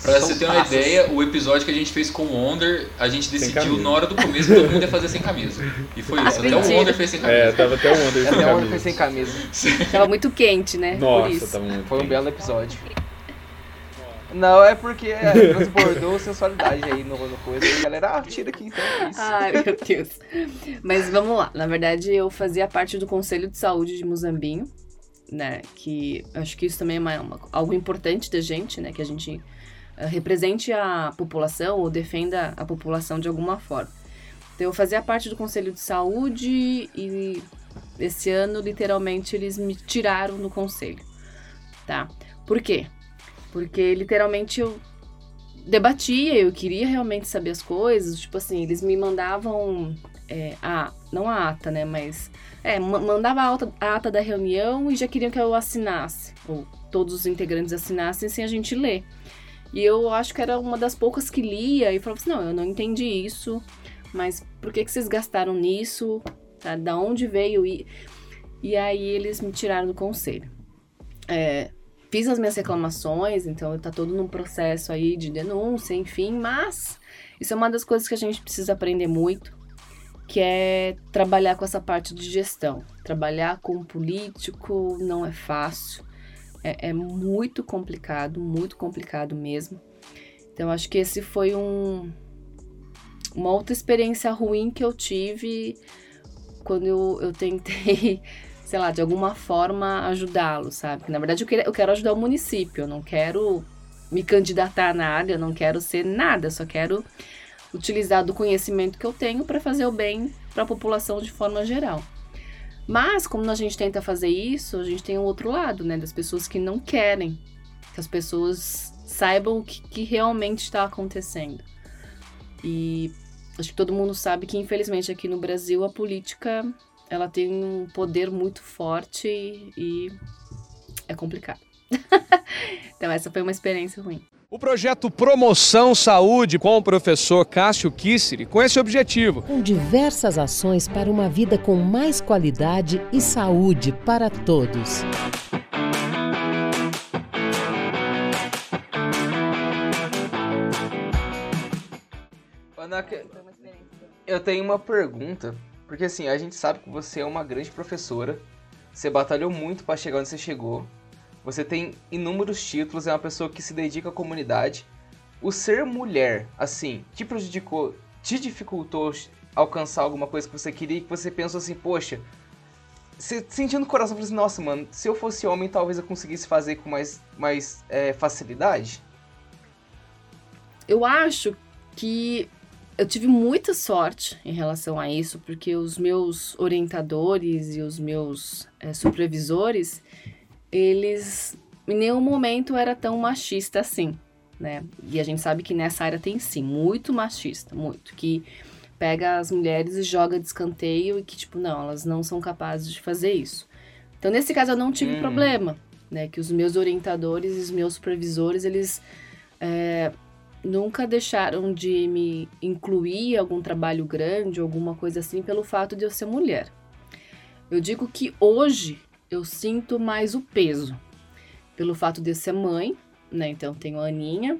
Pra você ter uma Soltaças. ideia, o episódio que a gente fez com o Wonder, a gente decidiu na hora do começo que todo mundo ia fazer sem [LAUGHS] camisa. E foi isso, até o. Wonder fez sem camisa. É, tava até o Wonder sem Até onde camisa. foi sem camisa. Tava muito quente, né? Por Nossa, isso. tava muito Foi um quente. belo episódio. Não, é porque é, transbordou sensualidade aí no, no coisa. E a galera, ah, tira aqui então. é isso. Ai, meu Deus. Mas vamos lá. Na verdade, eu fazia parte do Conselho de Saúde de Muzambinho, né? Que acho que isso também é uma- uma- algo importante da gente, né? Que a gente represente a população ou defenda a população de alguma forma. Então, eu fazia parte do Conselho de Saúde e esse ano, literalmente, eles me tiraram do conselho, tá? Por quê? Porque, literalmente, eu debatia, eu queria realmente saber as coisas, tipo assim, eles me mandavam é, a, não a ata, né, mas é, mandava a ata, a ata da reunião e já queriam que eu assinasse, ou todos os integrantes assinassem sem a gente ler. E eu acho que era uma das poucas que lia e falava assim, não, eu não entendi isso, mas por que, que vocês gastaram nisso? Tá? Da onde veio? E, e aí eles me tiraram do conselho. É, fiz as minhas reclamações, então tá todo num processo aí de denúncia, enfim, mas isso é uma das coisas que a gente precisa aprender muito, que é trabalhar com essa parte de gestão. Trabalhar com político não é fácil, é, é muito complicado, muito complicado mesmo. Então acho que esse foi um, uma outra experiência ruim que eu tive quando eu, eu tentei, [LAUGHS] sei lá, de alguma forma ajudá-lo, sabe? na verdade eu, queria, eu quero ajudar o município, eu não quero me candidatar a nada, eu não quero ser nada, só quero utilizar do conhecimento que eu tenho para fazer o bem para a população de forma geral. Mas, como a gente tenta fazer isso, a gente tem o outro lado, né? Das pessoas que não querem que as pessoas saibam o que, que realmente está acontecendo. E acho que todo mundo sabe que, infelizmente, aqui no Brasil, a política ela tem um poder muito forte e é complicado. [LAUGHS] então, essa foi uma experiência ruim. O projeto Promoção Saúde com o professor Cássio Kisseri com esse objetivo. Com diversas ações para uma vida com mais qualidade e saúde para todos. eu tenho uma pergunta, porque assim, a gente sabe que você é uma grande professora, você batalhou muito para chegar onde você chegou, você tem inúmeros títulos, é uma pessoa que se dedica à comunidade. O ser mulher, assim, te prejudicou, te dificultou alcançar alguma coisa que você queria e que você pensou assim, poxa, você, sentindo o coração, falou assim, nossa, mano, se eu fosse homem, talvez eu conseguisse fazer com mais, mais é, facilidade? Eu acho que eu tive muita sorte em relação a isso, porque os meus orientadores e os meus é, supervisores, eles em nenhum momento era tão machista assim, né? E a gente sabe que nessa área tem sim, muito machista, muito, que pega as mulheres e joga de escanteio e que, tipo, não, elas não são capazes de fazer isso. Então, nesse caso, eu não tive hum. problema, né? Que os meus orientadores e os meus supervisores, eles é, nunca deixaram de me incluir em algum trabalho grande, alguma coisa assim, pelo fato de eu ser mulher. Eu digo que hoje eu sinto mais o peso, pelo fato de ser mãe, né? Então tenho a Aninha,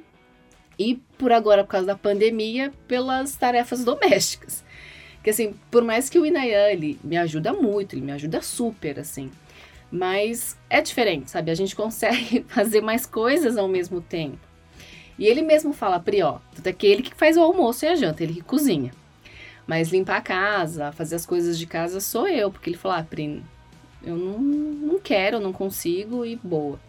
e por agora, por causa da pandemia, pelas tarefas domésticas. Que assim, por mais que o Inayan, ele me ajuda muito, ele me ajuda super, assim. Mas é diferente, sabe? A gente consegue [LAUGHS] fazer mais coisas ao mesmo tempo. E ele mesmo fala, Pri, ó, é que ele que faz o almoço e a janta, ele que cozinha. Mas limpar a casa, fazer as coisas de casa sou eu, porque ele falou, ah, Pri, eu não, não quero, não consigo e boa.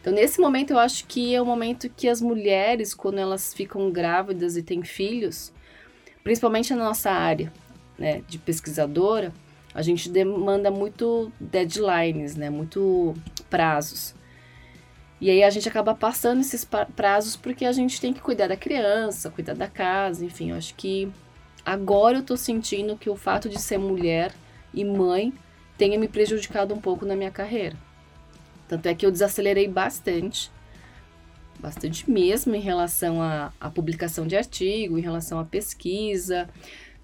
Então, nesse momento, eu acho que é o momento que as mulheres, quando elas ficam grávidas e têm filhos, principalmente na nossa área né, de pesquisadora, a gente demanda muito deadlines, né, muito prazos. E aí a gente acaba passando esses prazos porque a gente tem que cuidar da criança, cuidar da casa, enfim, eu acho que agora eu tô sentindo que o fato de ser mulher e mãe tenha me prejudicado um pouco na minha carreira. Tanto é que eu desacelerei bastante, bastante mesmo em relação à, à publicação de artigo, em relação à pesquisa.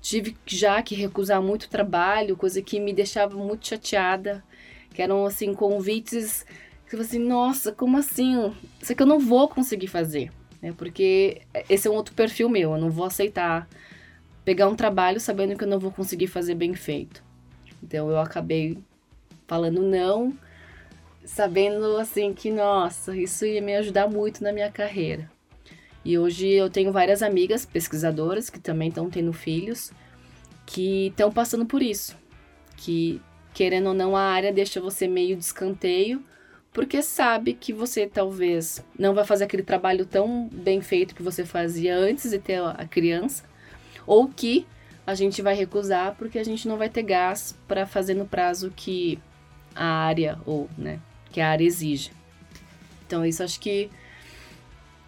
Tive já que recusar muito trabalho, coisa que me deixava muito chateada, que eram assim convites que eu assim, nossa, como assim? Isso aqui eu não vou conseguir fazer, né? Porque esse é um outro perfil meu, eu não vou aceitar pegar um trabalho sabendo que eu não vou conseguir fazer bem feito. Então eu acabei falando não, sabendo assim que, nossa, isso ia me ajudar muito na minha carreira. E hoje eu tenho várias amigas pesquisadoras que também estão tendo filhos que estão passando por isso. Que, querendo ou não, a área deixa você meio de escanteio porque sabe que você talvez não vai fazer aquele trabalho tão bem feito que você fazia antes de ter a criança, ou que a gente vai recusar porque a gente não vai ter gás para fazer no prazo que a área ou, né, que a área exige. Então isso acho que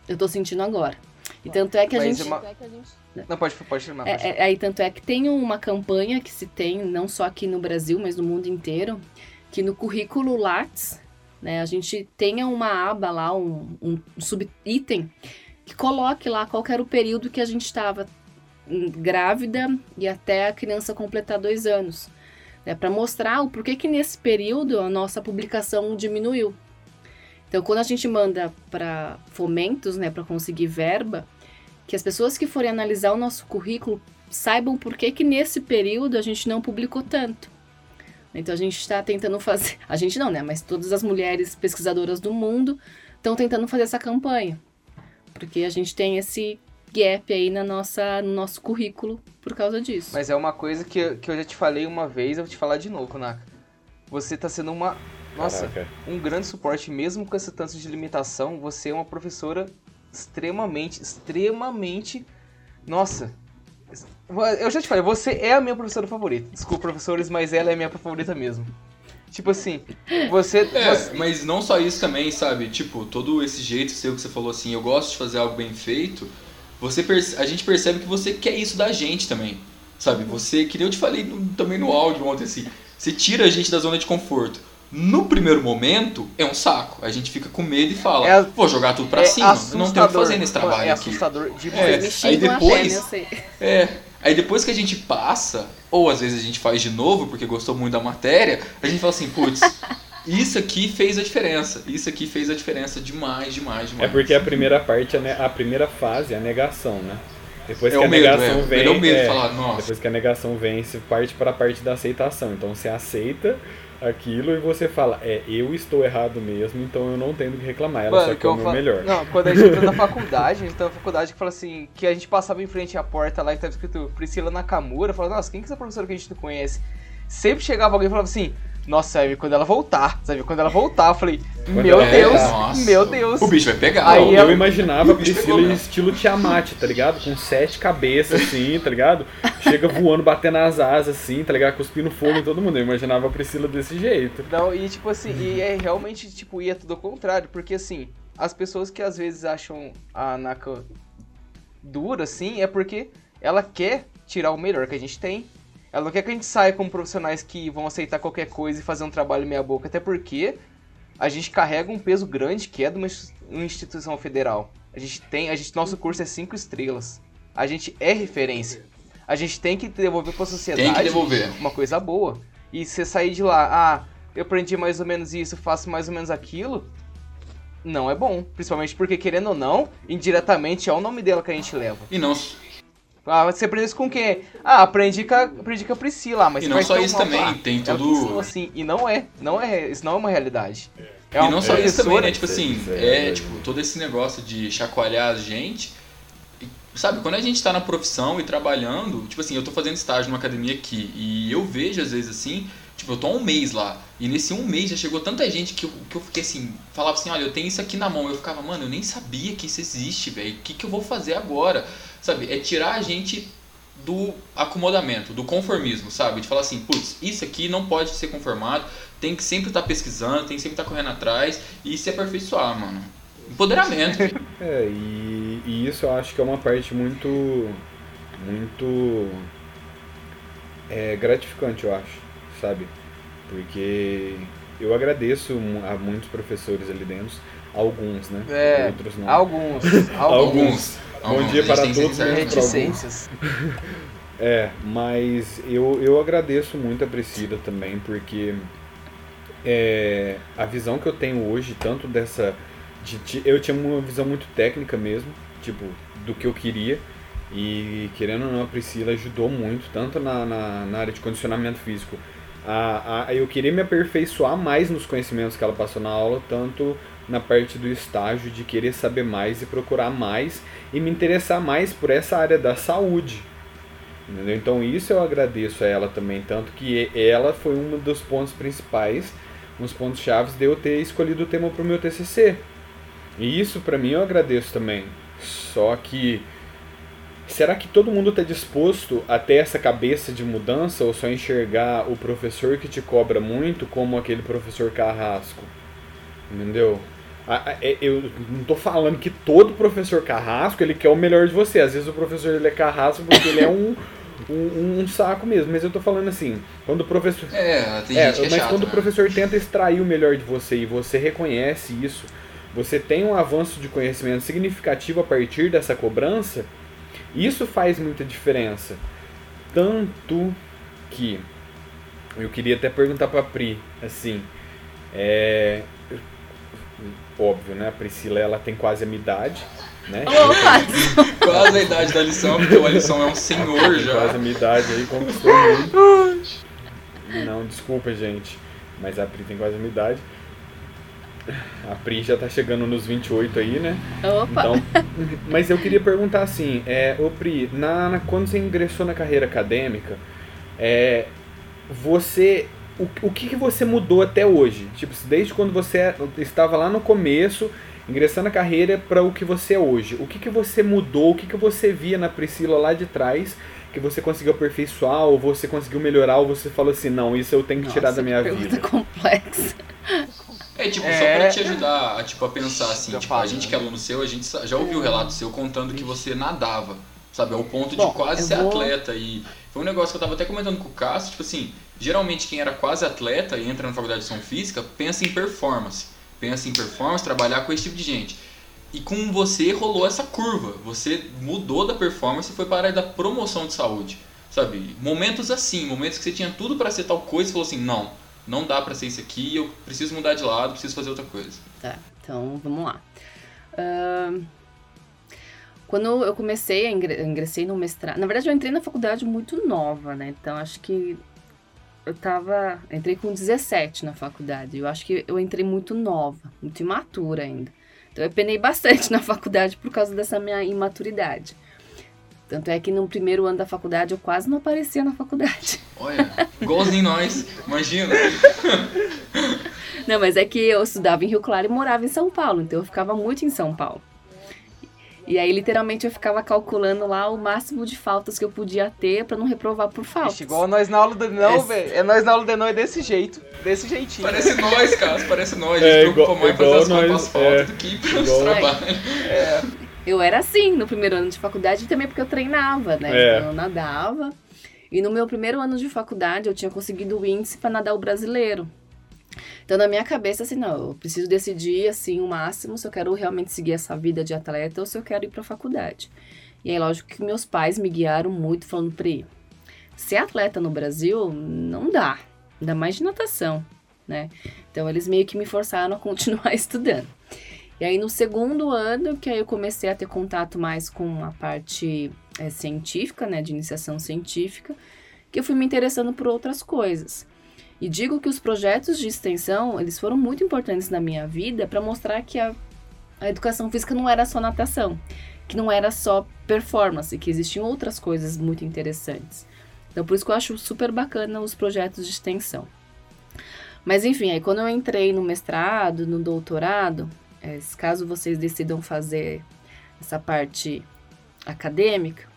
eu tô sentindo agora. E tanto é que a Mas gente é uma- Não, pode, pode terminar. é, pode é, aí tanto é que tem uma campanha que se tem, não só aqui no Brasil, mas no mundo inteiro, que no currículo Lattes, né, a gente tenha uma aba lá, um, um subitem, que coloque lá qual que era o período que a gente estava grávida e até a criança completar dois anos. Né, para mostrar o porquê que nesse período a nossa publicação diminuiu. Então, quando a gente manda para fomentos, né, para conseguir verba, que as pessoas que forem analisar o nosso currículo saibam por que que nesse período a gente não publicou tanto. Então a gente está tentando fazer, a gente não, né? Mas todas as mulheres pesquisadoras do mundo estão tentando fazer essa campanha, porque a gente tem esse gap aí na nossa, no nosso currículo por causa disso. Mas é uma coisa que, eu- que eu já te falei uma vez, eu vou te falar de novo, Naka. Você tá sendo uma. Nossa, Caraca. um grande suporte, mesmo com esse tanto de limitação, você é uma professora extremamente, extremamente. Nossa. Eu já te falei, você é a minha professora favorita. Desculpa, professores, mas ela é a minha favorita mesmo. Tipo assim, você. É, você- mas não só isso também, sabe? Tipo, todo esse jeito seu que você falou assim, eu gosto de fazer algo bem feito, você a gente percebe que você quer isso da gente também. Sabe? Você, que nem eu te falei no- também no áudio ontem, assim, você tira a gente da zona de conforto. No primeiro momento, é um saco. A gente fica com medo e fala, É- vou jogar tudo pra é cima. Eu não tenho o que fazer nesse trabalho É aqui. assustador demais. É, aí depois- sei. É. Aí depois que a gente passa, ou às vezes a gente faz de novo porque gostou muito da matéria, a gente fala assim, putz, isso aqui fez a diferença. Isso aqui fez a diferença demais, demais, demais. É porque a primeira parte, a, primeira fase é a negação, né? Depois É que o a medo, negação é. vem. É o medo é, falar, nossa. Depois que a negação vem, você parte para a parte da aceitação. Então você aceita aquilo e você fala, é, eu estou errado mesmo, então eu não tenho do que reclamar. Ela Mano, só eu o meu falo- melhor. Não, quando a gente entrou na [LAUGHS] faculdade, a gente tava na faculdade que fala assim, que a gente passava em frente à porta lá e tava escrito Priscila Nakamura, falava, nossa, quem que é essa professora que a gente não conhece? Sempre chegava alguém e falava assim, nossa, sabe, quando ela voltar, sabe, quando ela voltar, eu falei, Quando meu Deus. Nossa, meu Deus. O bicho vai pegar. Aí ela- Eu imaginava a Priscila em estilo Tiamat, tá ligado? Com sete cabeças, assim, tá ligado? Chega voando, batendo as asas, assim, tá ligado? Cuspindo fogo em todo mundo. Eu imaginava a Priscila desse jeito. Não, e tipo assim, e é realmente, tipo, ia tudo ao contrário, porque assim, as pessoas que às vezes acham a Naka dura, assim, é porque ela quer tirar o melhor que a gente tem. Ela não quer que a gente saia como profissionais que vão aceitar qualquer coisa e fazer um trabalho meia boca, até porque a gente carrega um peso grande que é de uma ins- uma instituição federal. A gente tem, a gente, nosso curso é cinco estrelas. A gente é referência. A gente tem que devolver pra sociedade Tem que devolver. uma coisa boa. E você sair de lá, ah, eu aprendi mais ou menos isso, faço mais ou menos aquilo, não é bom. Principalmente porque, querendo ou não, indiretamente é o nome dela que a gente leva. E não, Ah, você aprendeu isso com quem? Ah, aprendi com a, aprendi com a Priscila, mas E não só isso também, tem que ensinou assim, e não é, não é, isso não é uma realidade. É e uma não só isso também, né? Tipo assim, é é, tipo, todo esse negócio de chacoalhar a gente. e, Sabe, quando a gente tá na profissão e trabalhando, tipo assim, eu tô fazendo estágio numa academia aqui e eu vejo às vezes assim, tipo, eu tô há um mês lá. E nesse um mês já chegou tanta gente que eu, que eu fiquei assim, falava assim, olha, eu tenho isso aqui na mão. Eu ficava, mano, eu nem sabia que isso existe, velho. O que, que eu vou fazer agora? Sabe, é tirar a gente do acomodamento, do conformismo, sabe? De falar assim, putz, isso aqui não pode ser conformado, tem que sempre estar pesquisando, tem que sempre estar correndo atrás e se aperfeiçoar, mano. Empoderamento. [LAUGHS] É, e, e isso eu acho que é uma parte muito. muito. É, gratificante, eu acho, sabe? Porque eu agradeço a muitos professores ali dentro, alguns, né? É, Outros não. Alguns, [LAUGHS] alguns. Alguns. Bom Alguns. dia para todos, sincero. né? Reticências. [LAUGHS] É, mas eu, eu agradeço muito a Priscila também, porque é, a visão que eu tenho hoje, tanto dessa. De, de- eu tinha uma visão muito técnica mesmo, tipo, do que eu queria. E querendo ou não, a Priscila ajudou muito, tanto na, na, na área de condicionamento físico. A, a, eu queria me aperfeiçoar mais nos conhecimentos que ela passou na aula, tanto na parte do estágio, de querer saber mais e procurar mais e me interessar mais por essa área da saúde. Entendeu? Então isso eu agradeço a ela também, tanto que ela foi um dos pontos principais, dos pontos chaves de eu ter escolhido o tema para o meu TCC. E isso para mim eu agradeço também. Só que será que todo mundo está disposto a ter essa cabeça de mudança ou só enxergar o professor que te cobra muito como aquele professor carrasco? Entendeu? É- Eu não tô falando que todo professor carrasco ele quer o melhor de você. Às vezes o professor ele é carrasco porque ele é [LAUGHS] um, um, um saco mesmo. Mas eu tô falando assim, quando o professor. É, tem É, gente que é mas chata, quando o né? professor tenta extrair o melhor de você e você reconhece isso, você tem um avanço de conhecimento significativo a partir dessa cobrança, isso faz muita diferença. Tanto que eu queria até perguntar pra Pri, assim, é óbvio, né? A Priscila ela tem quase a minha idade, né? Opa! [LAUGHS] Quase a idade da lição, porque o Alisson é um senhor já. quase a minha idade aí, conquistou muito. Não, desculpa, gente. Mas a Pri tem quase a minha idade. A Pri já tá chegando nos 28 aí, né? Opa! Então, mas eu queria perguntar assim, é, ô Pri, na, na- quando você ingressou na carreira acadêmica, é, você. O, o que, que você mudou até hoje? Tipo, desde quando você estava lá no começo, ingressando na carreira, para o que você é hoje. O que, que você mudou? O que, que você via na Priscila lá de trás que você conseguiu aperfeiçoar, ou você conseguiu melhorar, ou você falou assim, não, isso eu tenho que tirar Nossa, da minha pergunta vida? complexa. É, tipo, É. só pra te ajudar a, tipo, a pensar assim, tipo, a gente né? que é aluno seu, a gente já ouviu o relato seu contando que você nadava, sabe? Ao ponto de Bom, quase eu ser vou- atleta. E foi um negócio que eu tava até comentando com o Cássio, tipo assim, geralmente quem era quase atleta e entra na faculdade de educação física, pensa em performance. Pensa em performance, trabalhar com esse tipo de gente. E com você rolou essa curva. Você mudou da performance e foi para a da promoção de saúde. Sabe? Momentos assim, momentos que você tinha tudo para ser tal coisa e falou assim: não, não dá para ser isso aqui, eu preciso mudar de lado, preciso fazer outra coisa. Tá, então vamos lá. Ahn, quando eu comecei, a ingressei no mestrado. Na verdade, eu entrei na faculdade muito nova, né? Então acho que eu tava. Entrei com 17 na faculdade. Eu acho que eu entrei muito nova, muito imatura ainda. Então eu penei bastante [LAUGHS] na faculdade por causa dessa minha imaturidade. Tanto é que no primeiro ano da faculdade eu quase não aparecia na faculdade. Olha, igualzinho nós, imagina. Não, mas é que eu estudava em Rio Claro e morava em São Paulo, então eu ficava muito em São Paulo. E aí, literalmente, eu ficava calculando lá o máximo de faltas que eu podia ter pra não reprovar por faltas. Ixi, igual nós na aula do não, Esse- velho. É nós na aula de não é desse jeito. Desse jeitinho. Parece nós, cara, parece nós. A É, gente preocupa igual- mais fazer as contas nós, as faltas é. do que pelos Igual- trabalhos. Eu era assim no primeiro ano de faculdade, também porque eu treinava, né? É. Então eu nadava. E no meu primeiro ano de faculdade, eu tinha conseguido o índice pra nadar o brasileiro. Então, na minha cabeça, assim, não, eu preciso decidir, assim, o máximo, se eu quero realmente seguir essa vida de atleta ou se eu quero ir pra faculdade. E aí, lógico que meus pais me guiaram muito, falando, Pri, ser atleta no Brasil não dá, ainda mais de natação, né? Então, eles meio que me forçaram a continuar [LAUGHS] estudando. E aí, no segundo ano, que aí eu comecei a ter contato mais com a parte eh, científica, né, de iniciação científica, que eu fui me interessando por outras coisas. E digo que os projetos de extensão, eles foram muito importantes na minha vida para mostrar que a, a educação física não era só natação, que não era só performance, que existiam outras coisas muito interessantes. Então, por isso que eu acho super bacana os projetos de extensão. Mas enfim, aí quando eu entrei no mestrado, no doutorado, eh, caso vocês decidam fazer essa parte acadêmica,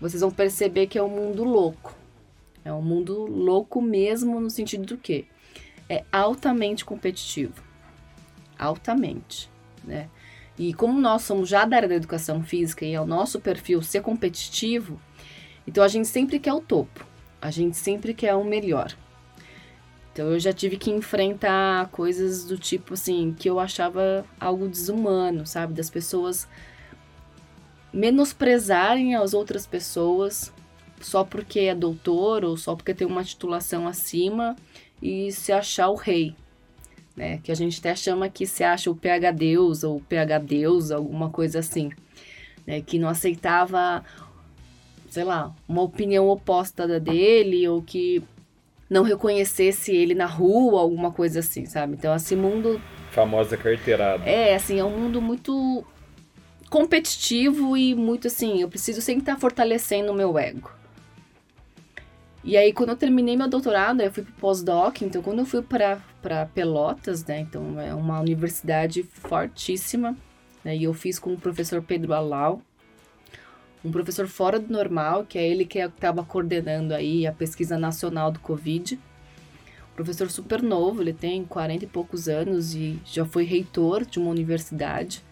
vocês vão perceber que é um mundo louco. É um mundo louco mesmo no sentido do quê? É altamente competitivo. Altamente, né? E como nós somos já da área da educação física e é o nosso perfil ser competitivo, então a gente sempre quer o topo. A gente sempre quer o melhor. Então eu já tive que enfrentar coisas do tipo assim, que eu achava algo desumano, sabe? Das pessoas menosprezarem as outras pessoas só porque é doutor ou só porque tem uma titulação acima e se achar o rei, né? Que a gente até chama que se acha o PH Deus ou PH Deus, alguma coisa assim, né? Que não aceitava, sei lá, uma opinião oposta da dele ou que não reconhecesse ele na rua, alguma coisa assim, sabe? Então, esse mundo Famosa carteirada. é, assim, é um mundo muito competitivo e muito assim, eu preciso sempre estar fortalecendo o meu ego. E aí, quando eu terminei meu doutorado, eu fui pro pós-doc, então quando eu fui para Pelotas, né, então é uma universidade fortíssima, né, e eu fiz com o professor Pedro Alau, um professor fora do normal, que é ele que estava coordenando aí a pesquisa nacional do Covid. Um professor super novo, ele tem 40 e poucos anos e já foi reitor de uma universidade.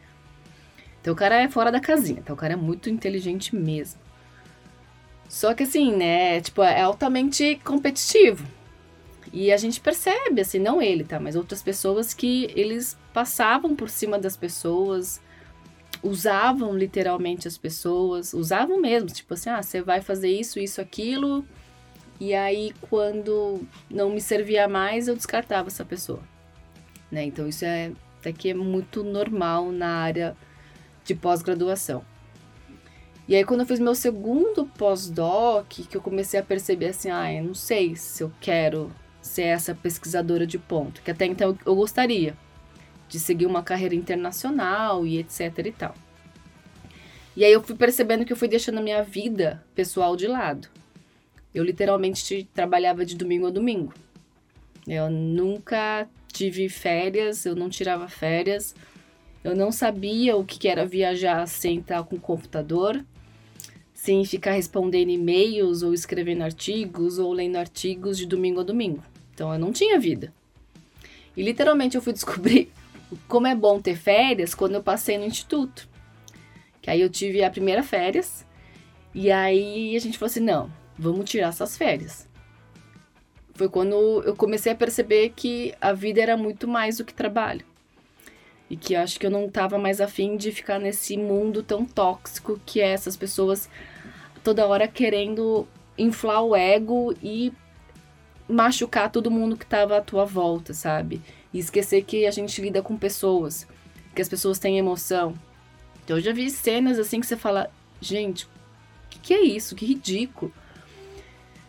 Então o cara é fora da casinha, então o cara é muito inteligente mesmo. Só que assim, né, tipo, é altamente competitivo. E a gente percebe, assim, não ele, tá? Mas outras pessoas que eles passavam por cima das pessoas, usavam literalmente as pessoas, usavam mesmo, tipo assim, ah, você vai fazer isso, isso, aquilo, e aí quando não me servia mais, eu descartava essa pessoa. Né? Então isso é até que é muito normal na área de pós-graduação. E aí quando eu fiz meu segundo pós-doc, que eu comecei a perceber assim, ah, eu não sei se eu quero ser essa pesquisadora de ponto, que até então eu gostaria de seguir uma carreira internacional e etc e tal. E aí eu fui percebendo que eu fui deixando a minha vida pessoal de lado. Eu literalmente trabalhava de domingo a domingo. Eu nunca tive férias, eu não tirava férias. Eu não sabia o que era viajar sem estar com o computador, sem ficar respondendo e-mails ou escrevendo artigos ou lendo artigos de domingo a domingo. Então eu não tinha vida. E literalmente eu fui [LAUGHS] descobrir como é bom ter férias quando eu passei no instituto. Que aí eu tive a primeira férias e aí a gente falou assim: não, vamos tirar essas férias. Foi quando eu comecei a perceber que a vida era muito mais do que trabalho. E que eu acho que eu não estava mais afim de ficar nesse mundo tão tóxico que é essas pessoas toda hora querendo inflar o ego e machucar todo mundo que estava à tua volta, sabe? E esquecer que a gente lida com pessoas, que as pessoas têm emoção. Então eu já vi cenas assim que você fala, gente, o que, que é isso? Que ridículo.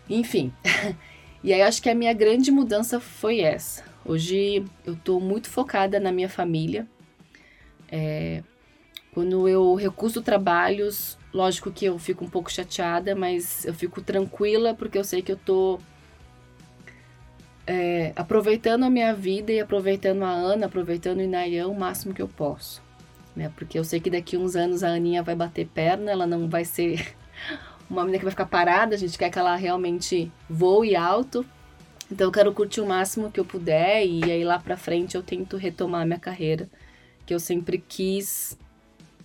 Enfim. [LAUGHS] e aí acho que a minha grande mudança foi essa. Hoje eu tô muito focada na minha família. É, quando eu recuso trabalhos, lógico que eu fico um pouco chateada, mas eu fico tranquila porque eu sei que eu tô é, aproveitando a minha vida e aproveitando a Ana, aproveitando o Inayan o máximo que eu posso. Né? Porque eu sei que daqui uns anos a Aninha vai bater perna, ela não vai ser [LAUGHS] uma menina que vai ficar parada, a gente quer que ela realmente voe alto. Então eu quero curtir o máximo que eu puder e aí lá pra frente eu tento retomar minha carreira, que eu sempre quis,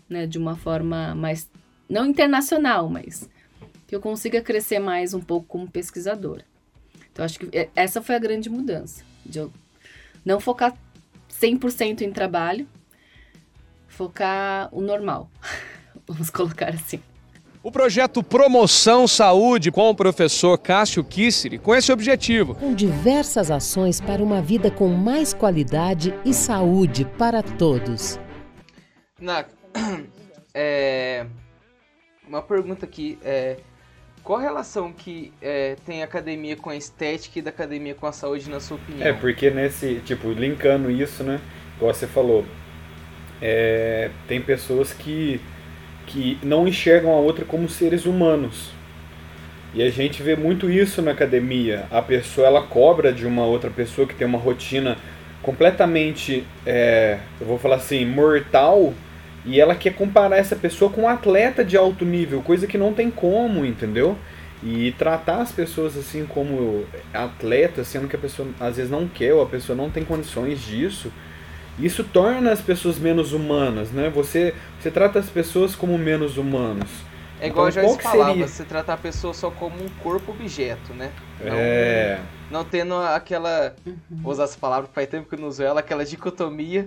né, de uma forma mais não internacional, mas que eu consiga crescer mais um pouco como pesquisadora. Então, acho que essa foi a grande mudança. De eu não focar 100% em trabalho, focar o normal. [LAUGHS] Vamos colocar assim. O projeto Promoção Saúde com o professor Cássio Kisseri com esse objetivo. Com diversas ações para uma vida com mais qualidade e saúde para todos. Na, [CLEARS THROAT] é, uma pergunta aqui. É, qual a relação que é, tem a academia com a estética e da academia com a saúde, na sua opinião? É, porque nesse, tipo, linkando isso, né? Igual você falou, é, tem pessoas que, que não enxergam a outra como seres humanos. E a gente vê muito isso na academia. A pessoa, ela cobra de uma outra pessoa que tem uma rotina completamente, é, eu vou falar assim, mortal, e ela quer comparar essa pessoa com um atleta de alto nível, coisa que não tem como, entendeu? E tratar as pessoas assim como atletas, sendo que a pessoa às vezes não quer ou a pessoa não tem condições disso, isso torna as pessoas menos humanas, né? Você, você trata as pessoas como menos humanos. É igual então, eu já falava, seria? você tratar a pessoa só como um corpo objeto, né? Não, É. não tendo aquela. Vou usar essa palavra faz tempo que eu não uso ela, aquela dicotomia.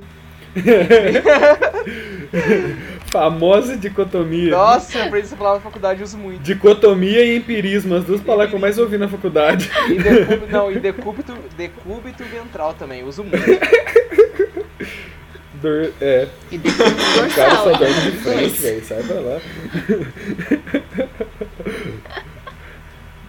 [LAUGHS] Famosa dicotomia. Nossa, eu aprendi essa palavra na faculdade e uso muito. Dicotomia e empirismo, as duas palavras que eu mais ouvi na faculdade. E decúbito, não, e decúbito, decúbito ventral também, uso muito. Dor, é, E o cara só dorme de frente, velho, sai pra lá.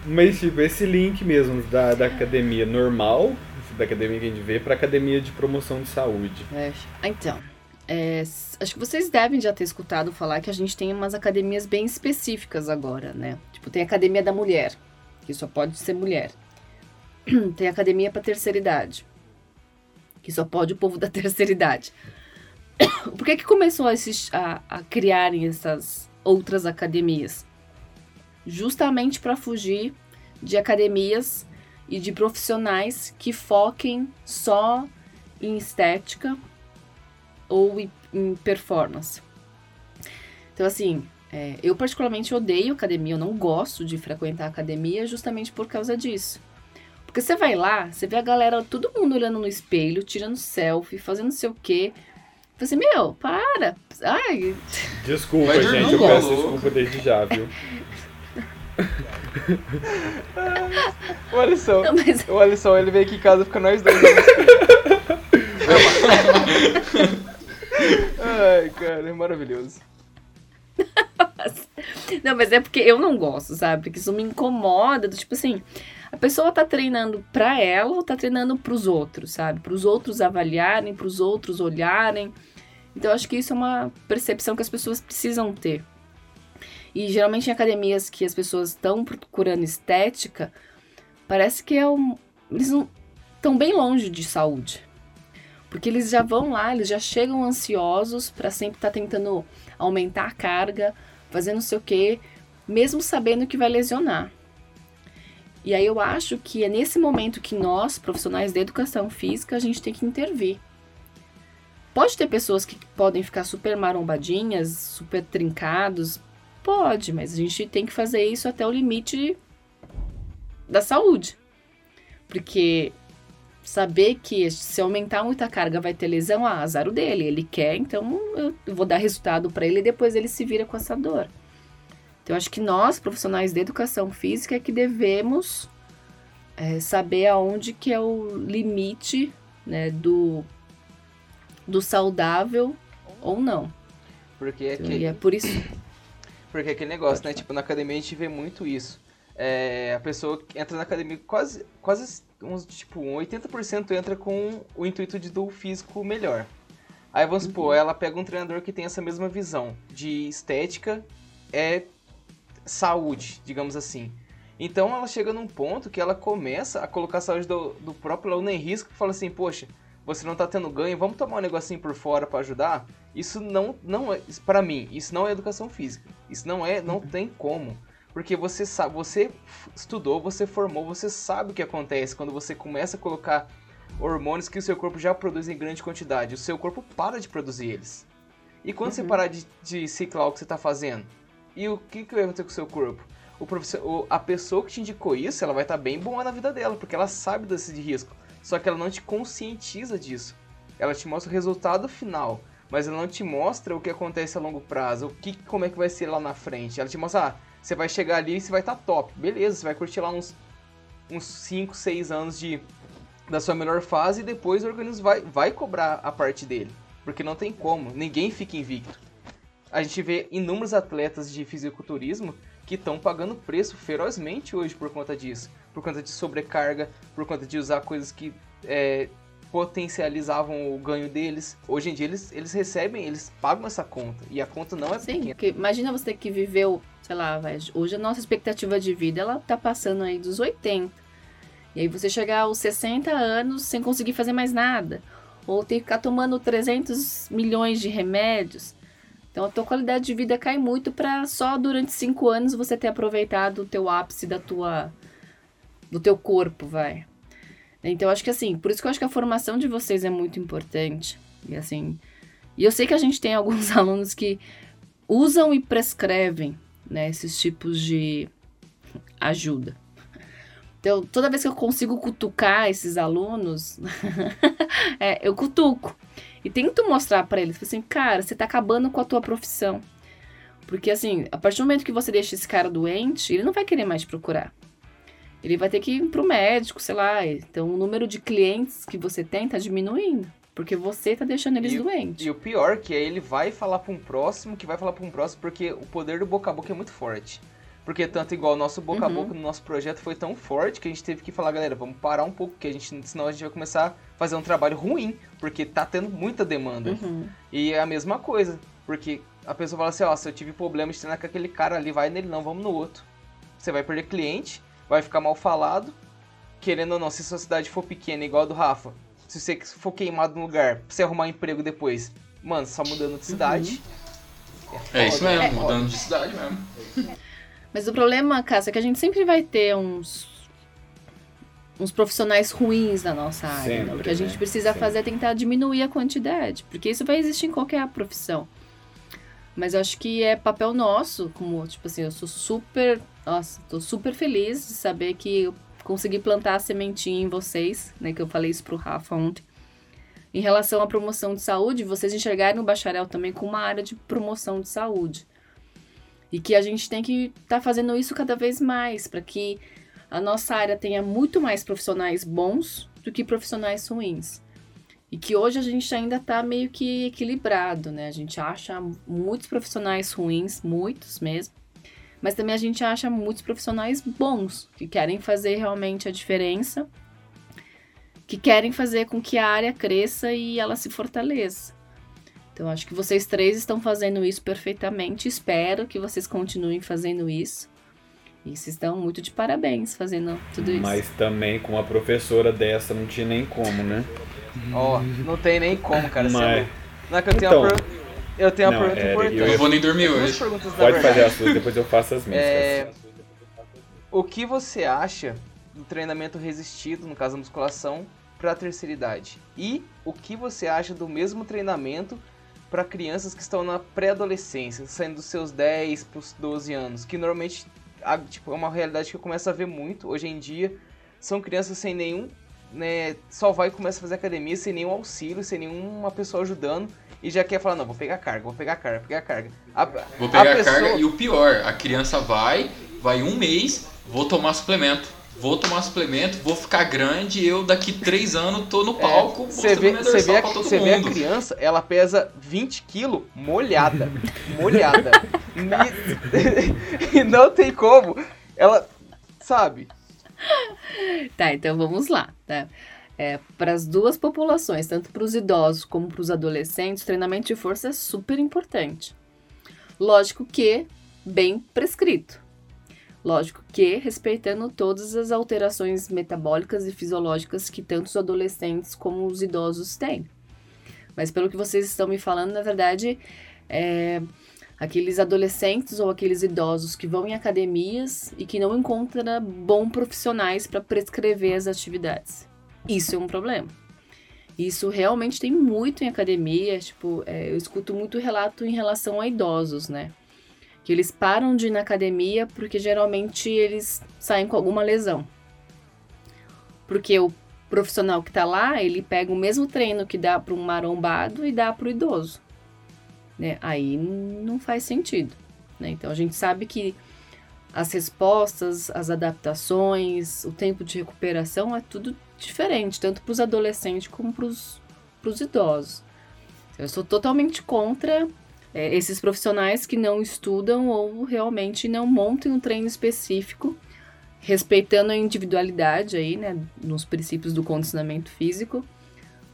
Mas, tipo, esse link mesmo da, da academia normal, da academia que a gente vê, pra academia de promoção de saúde. É, Então, é, acho que vocês devem já ter escutado falar que a gente tem umas academias bem específicas agora, né? Tipo, tem a academia da mulher, que só pode ser mulher. [CLEARS THROAT] Tem a academia pra terceira idade, que só pode o povo da [LAUGHS] terceira idade. [COUGHS] Por que que começou a, a, a criarem essas outras academias, justamente para fugir de academias e de profissionais que foquem só em estética ou em- performance. Então, assim, é, eu particularmente odeio academia, eu não gosto de frequentar academia justamente por causa disso. Porque você vai lá, você vê a galera, todo mundo olhando no espelho, tirando selfie, fazendo não sei o quê. Você assim, meu, para! Ai, Desculpa, gente, eu peço desculpa desde já, viu? [LAUGHS] O Alisson, não, mas o Alisson, ele veio aqui em casa, fica nós dois. né? Ai, cara, é maravilhoso. [LAUGHS] Não, mas é porque eu não gosto, sabe? Porque isso me incomoda, do tipo assim, a pessoa tá treinando pra ela ou tá treinando pros outros, sabe? Pros outros avaliarem, pros outros olharem. Então eu acho que isso é uma percepção que as pessoas precisam ter. E geralmente em academias que as pessoas estão procurando estética, parece que é um, eles não estão bem longe de saúde. Porque eles já vão lá, eles já chegam ansiosos pra sempre estar tentando aumentar a carga, fazer não sei o quê, mesmo sabendo que vai lesionar. E aí eu acho que é nesse momento que nós, profissionais da educação física, a gente tem que intervir. Pode ter pessoas que podem ficar super marombadinhas, super trincados, pode, mas a gente tem que fazer isso até o limite da saúde. Porque saber que se aumentar muito a carga vai ter lesão, ah, azar o dele. Ele quer, então eu vou dar resultado para ele e depois ele se vira com essa dor. Então, eu acho que nós, profissionais de educação física, é que devemos é, saber aonde que é o limite né, do, do saudável ou não. Porque é E que, é por isso. Porque é aquele negócio, né? Tipo, na academia a gente vê muito isso. É, a pessoa que entra na academia quase, quase uns, tipo, um 80% entra com o intuito de do físico melhor. Aí vamos supor, ela pega um treinador que tem essa mesma visão de estética é saúde, digamos assim. Então ela chega num ponto que ela começa a colocar a saúde do, do próprio aluno em risco e fala assim, poxa, você não tá tendo ganho, vamos tomar um negocinho por fora para ajudar? Isso não, não é, para mim, isso não é educação física. Isso não é, não tem como. Porque você sabe, você estudou, você formou, você sabe o que acontece quando você começa a colocar hormônios que o seu corpo já produz em grande quantidade. O seu corpo para de produzir eles. E quando você parar de, de ciclar o que você está fazendo, e o que, que vai acontecer com o seu corpo? O professor, a pessoa que te indicou isso, ela vai estar bem boa na vida dela, porque ela sabe desse de risco. Só que ela não te conscientiza disso. Ela te mostra o resultado final, mas ela não te mostra o que acontece a longo prazo, o que, como é que vai ser lá na frente. Ela te mostra, ah, você vai chegar ali e você vai estar top. Beleza, você vai curtir lá uns, uns 5, 6 anos de, da sua melhor fase e depois o organismo vai, vai cobrar a parte dele. Porque não tem como, ninguém fica invicto. A gente vê inúmeros atletas de fisiculturismo que estão pagando preço ferozmente hoje por conta disso. Por conta de sobrecarga, por conta de usar coisas que é, potencializavam o ganho deles. Hoje em dia eles, eles recebem, eles pagam essa conta. E a conta não é Sim, pequena. porque imagina você ter que viver, o- sei lá, vai, hoje a nossa expectativa de vida, ela tá passando aí dos 80. E aí você chegar aos 60 anos sem conseguir fazer mais nada. Ou ter que ficar tomando 300 milhões de remédios. Então a tua qualidade de vida cai muito para só durante 5 anos você ter aproveitado o teu ápice da tua do teu corpo, vai. Então eu acho que assim, por isso que eu acho que a formação de vocês é muito importante. E assim, e eu sei que a gente tem alguns [LAUGHS] alunos que usam e prescrevem né, esses tipos de ajuda. Então, toda vez que eu consigo cutucar esses alunos, [LAUGHS] é, eu cutuco. E tento mostrar pra eles, assim, cara, você tá acabando com a tua profissão. Porque, assim, a partir do momento que você deixa esse cara doente, ele não vai querer mais te procurar. Ele vai ter que ir pro médico, sei lá. Então, o número de clientes que você tem tá diminuindo. Porque você tá deixando eles E doentes. E o pior que é ele vai falar pra um próximo, que vai falar pra um próximo, porque o poder do boca a boca é muito forte. Porque tanto igual o nosso boca a Uhum. boca no nosso projeto foi tão forte que a gente teve que falar, galera, vamos parar um pouco, que a gente, senão a gente vai começar a fazer um trabalho ruim, porque tá tendo muita demanda. Uhum. E é a mesma coisa, porque a pessoa fala assim, ó, se eu tive problema de treinar com aquele cara ali, vai nele não, vamos no outro. Você vai perder cliente, vai ficar mal falado, querendo ou não, se sua cidade for pequena, igual a do Rafa, se você for queimado no lugar, pra você arrumar um emprego depois, mano, só mudando de cidade, é É isso mesmo, É, mudando de cidade mesmo. Mas o problema, Cássia, é que a gente sempre vai ter uns uns profissionais ruins na nossa área. né? Sempre, O que a gente né? precisa Sempre. fazer é tentar diminuir a quantidade, porque isso vai existir em qualquer profissão. Mas eu acho que é papel nosso, como, tipo assim, eu sou super, nossa, tô super feliz de saber que eu consegui plantar a sementinha em vocês, né, que eu falei isso pro Rafa ontem. Em relação à promoção de saúde, vocês enxergarem o bacharel também como uma área de promoção de saúde. E que a gente tem que estar fazendo isso cada vez mais, para que a nossa área tenha muito mais profissionais bons do que profissionais ruins. E que hoje a gente ainda está meio que equilibrado, né? A gente acha muitos profissionais ruins, muitos mesmo, mas também a gente acha muitos profissionais bons, que querem fazer realmente a diferença, que querem fazer com que a área cresça e ela se fortaleça. Então, acho que vocês três estão fazendo isso perfeitamente. Espero que vocês continuem fazendo isso. E vocês estão muito de parabéns fazendo tudo isso. Mas também com uma professora dessa não tinha nem como, né? Ó, não tem nem como, cara. é Mas-. Não é que eu tenho Então, uma. Eu tenho uma não, pergunta era- importante. eu vou nem dormir hoje. Pode verdade. fazer as suas, depois eu faço as minhas. É, O que você acha do treinamento resistido, no caso da musculação, para a terceira idade? E o que você acha do mesmo treinamento para crianças que estão na pré-adolescência, saindo dos seus 10 para os 12 anos, que normalmente tipo, é uma realidade que eu começo a ver muito hoje em dia. São crianças sem nenhum, né, só vai e começa a fazer academia sem nenhum auxílio, sem nenhuma pessoa ajudando e já quer falar, não, vou pegar carga, vou pegar carga, vou pegar carga. A- Vou pegar a, pessoa- carga e o pior, a criança vai, vai um mês, vou tomar suplemento. Vou tomar suplemento, vou ficar grande eu daqui três anos tô no palco Você mostrando vê, você vê, a, vê a criança, ela pesa 20 quilos molhada. [LAUGHS] molhada. e, e [LAUGHS] não tem como. Ela. Sabe? Tá, então vamos lá, tá? É, para as duas populações, tanto para os idosos como para os adolescentes, treinamento de força é super importante. Lógico que bem prescrito. Lógico que respeitando todas as alterações metabólicas e fisiológicas que tanto os adolescentes como os idosos têm. Mas pelo que vocês estão me falando, na verdade, é, aqueles adolescentes ou aqueles idosos que vão em academias e que não encontram bons profissionais para prescrever as atividades. Isso é um problema. Isso realmente tem muito em academia, tipo, é, eu escuto muito relato em relação a idosos, né? Que eles param de ir na academia porque geralmente eles saem com alguma lesão. Porque o profissional que tá lá, ele pega o mesmo treino que dá para um marombado e dá para o idoso né? Aí não faz sentido, né? Então a gente sabe que as respostas, as adaptações, o tempo de recuperação é tudo diferente, tanto para os adolescentes como para os idosos. Eu sou totalmente contra é, esses profissionais que não estudam ou realmente não montam um treino específico, respeitando a individualidade aí, né, nos princípios do condicionamento físico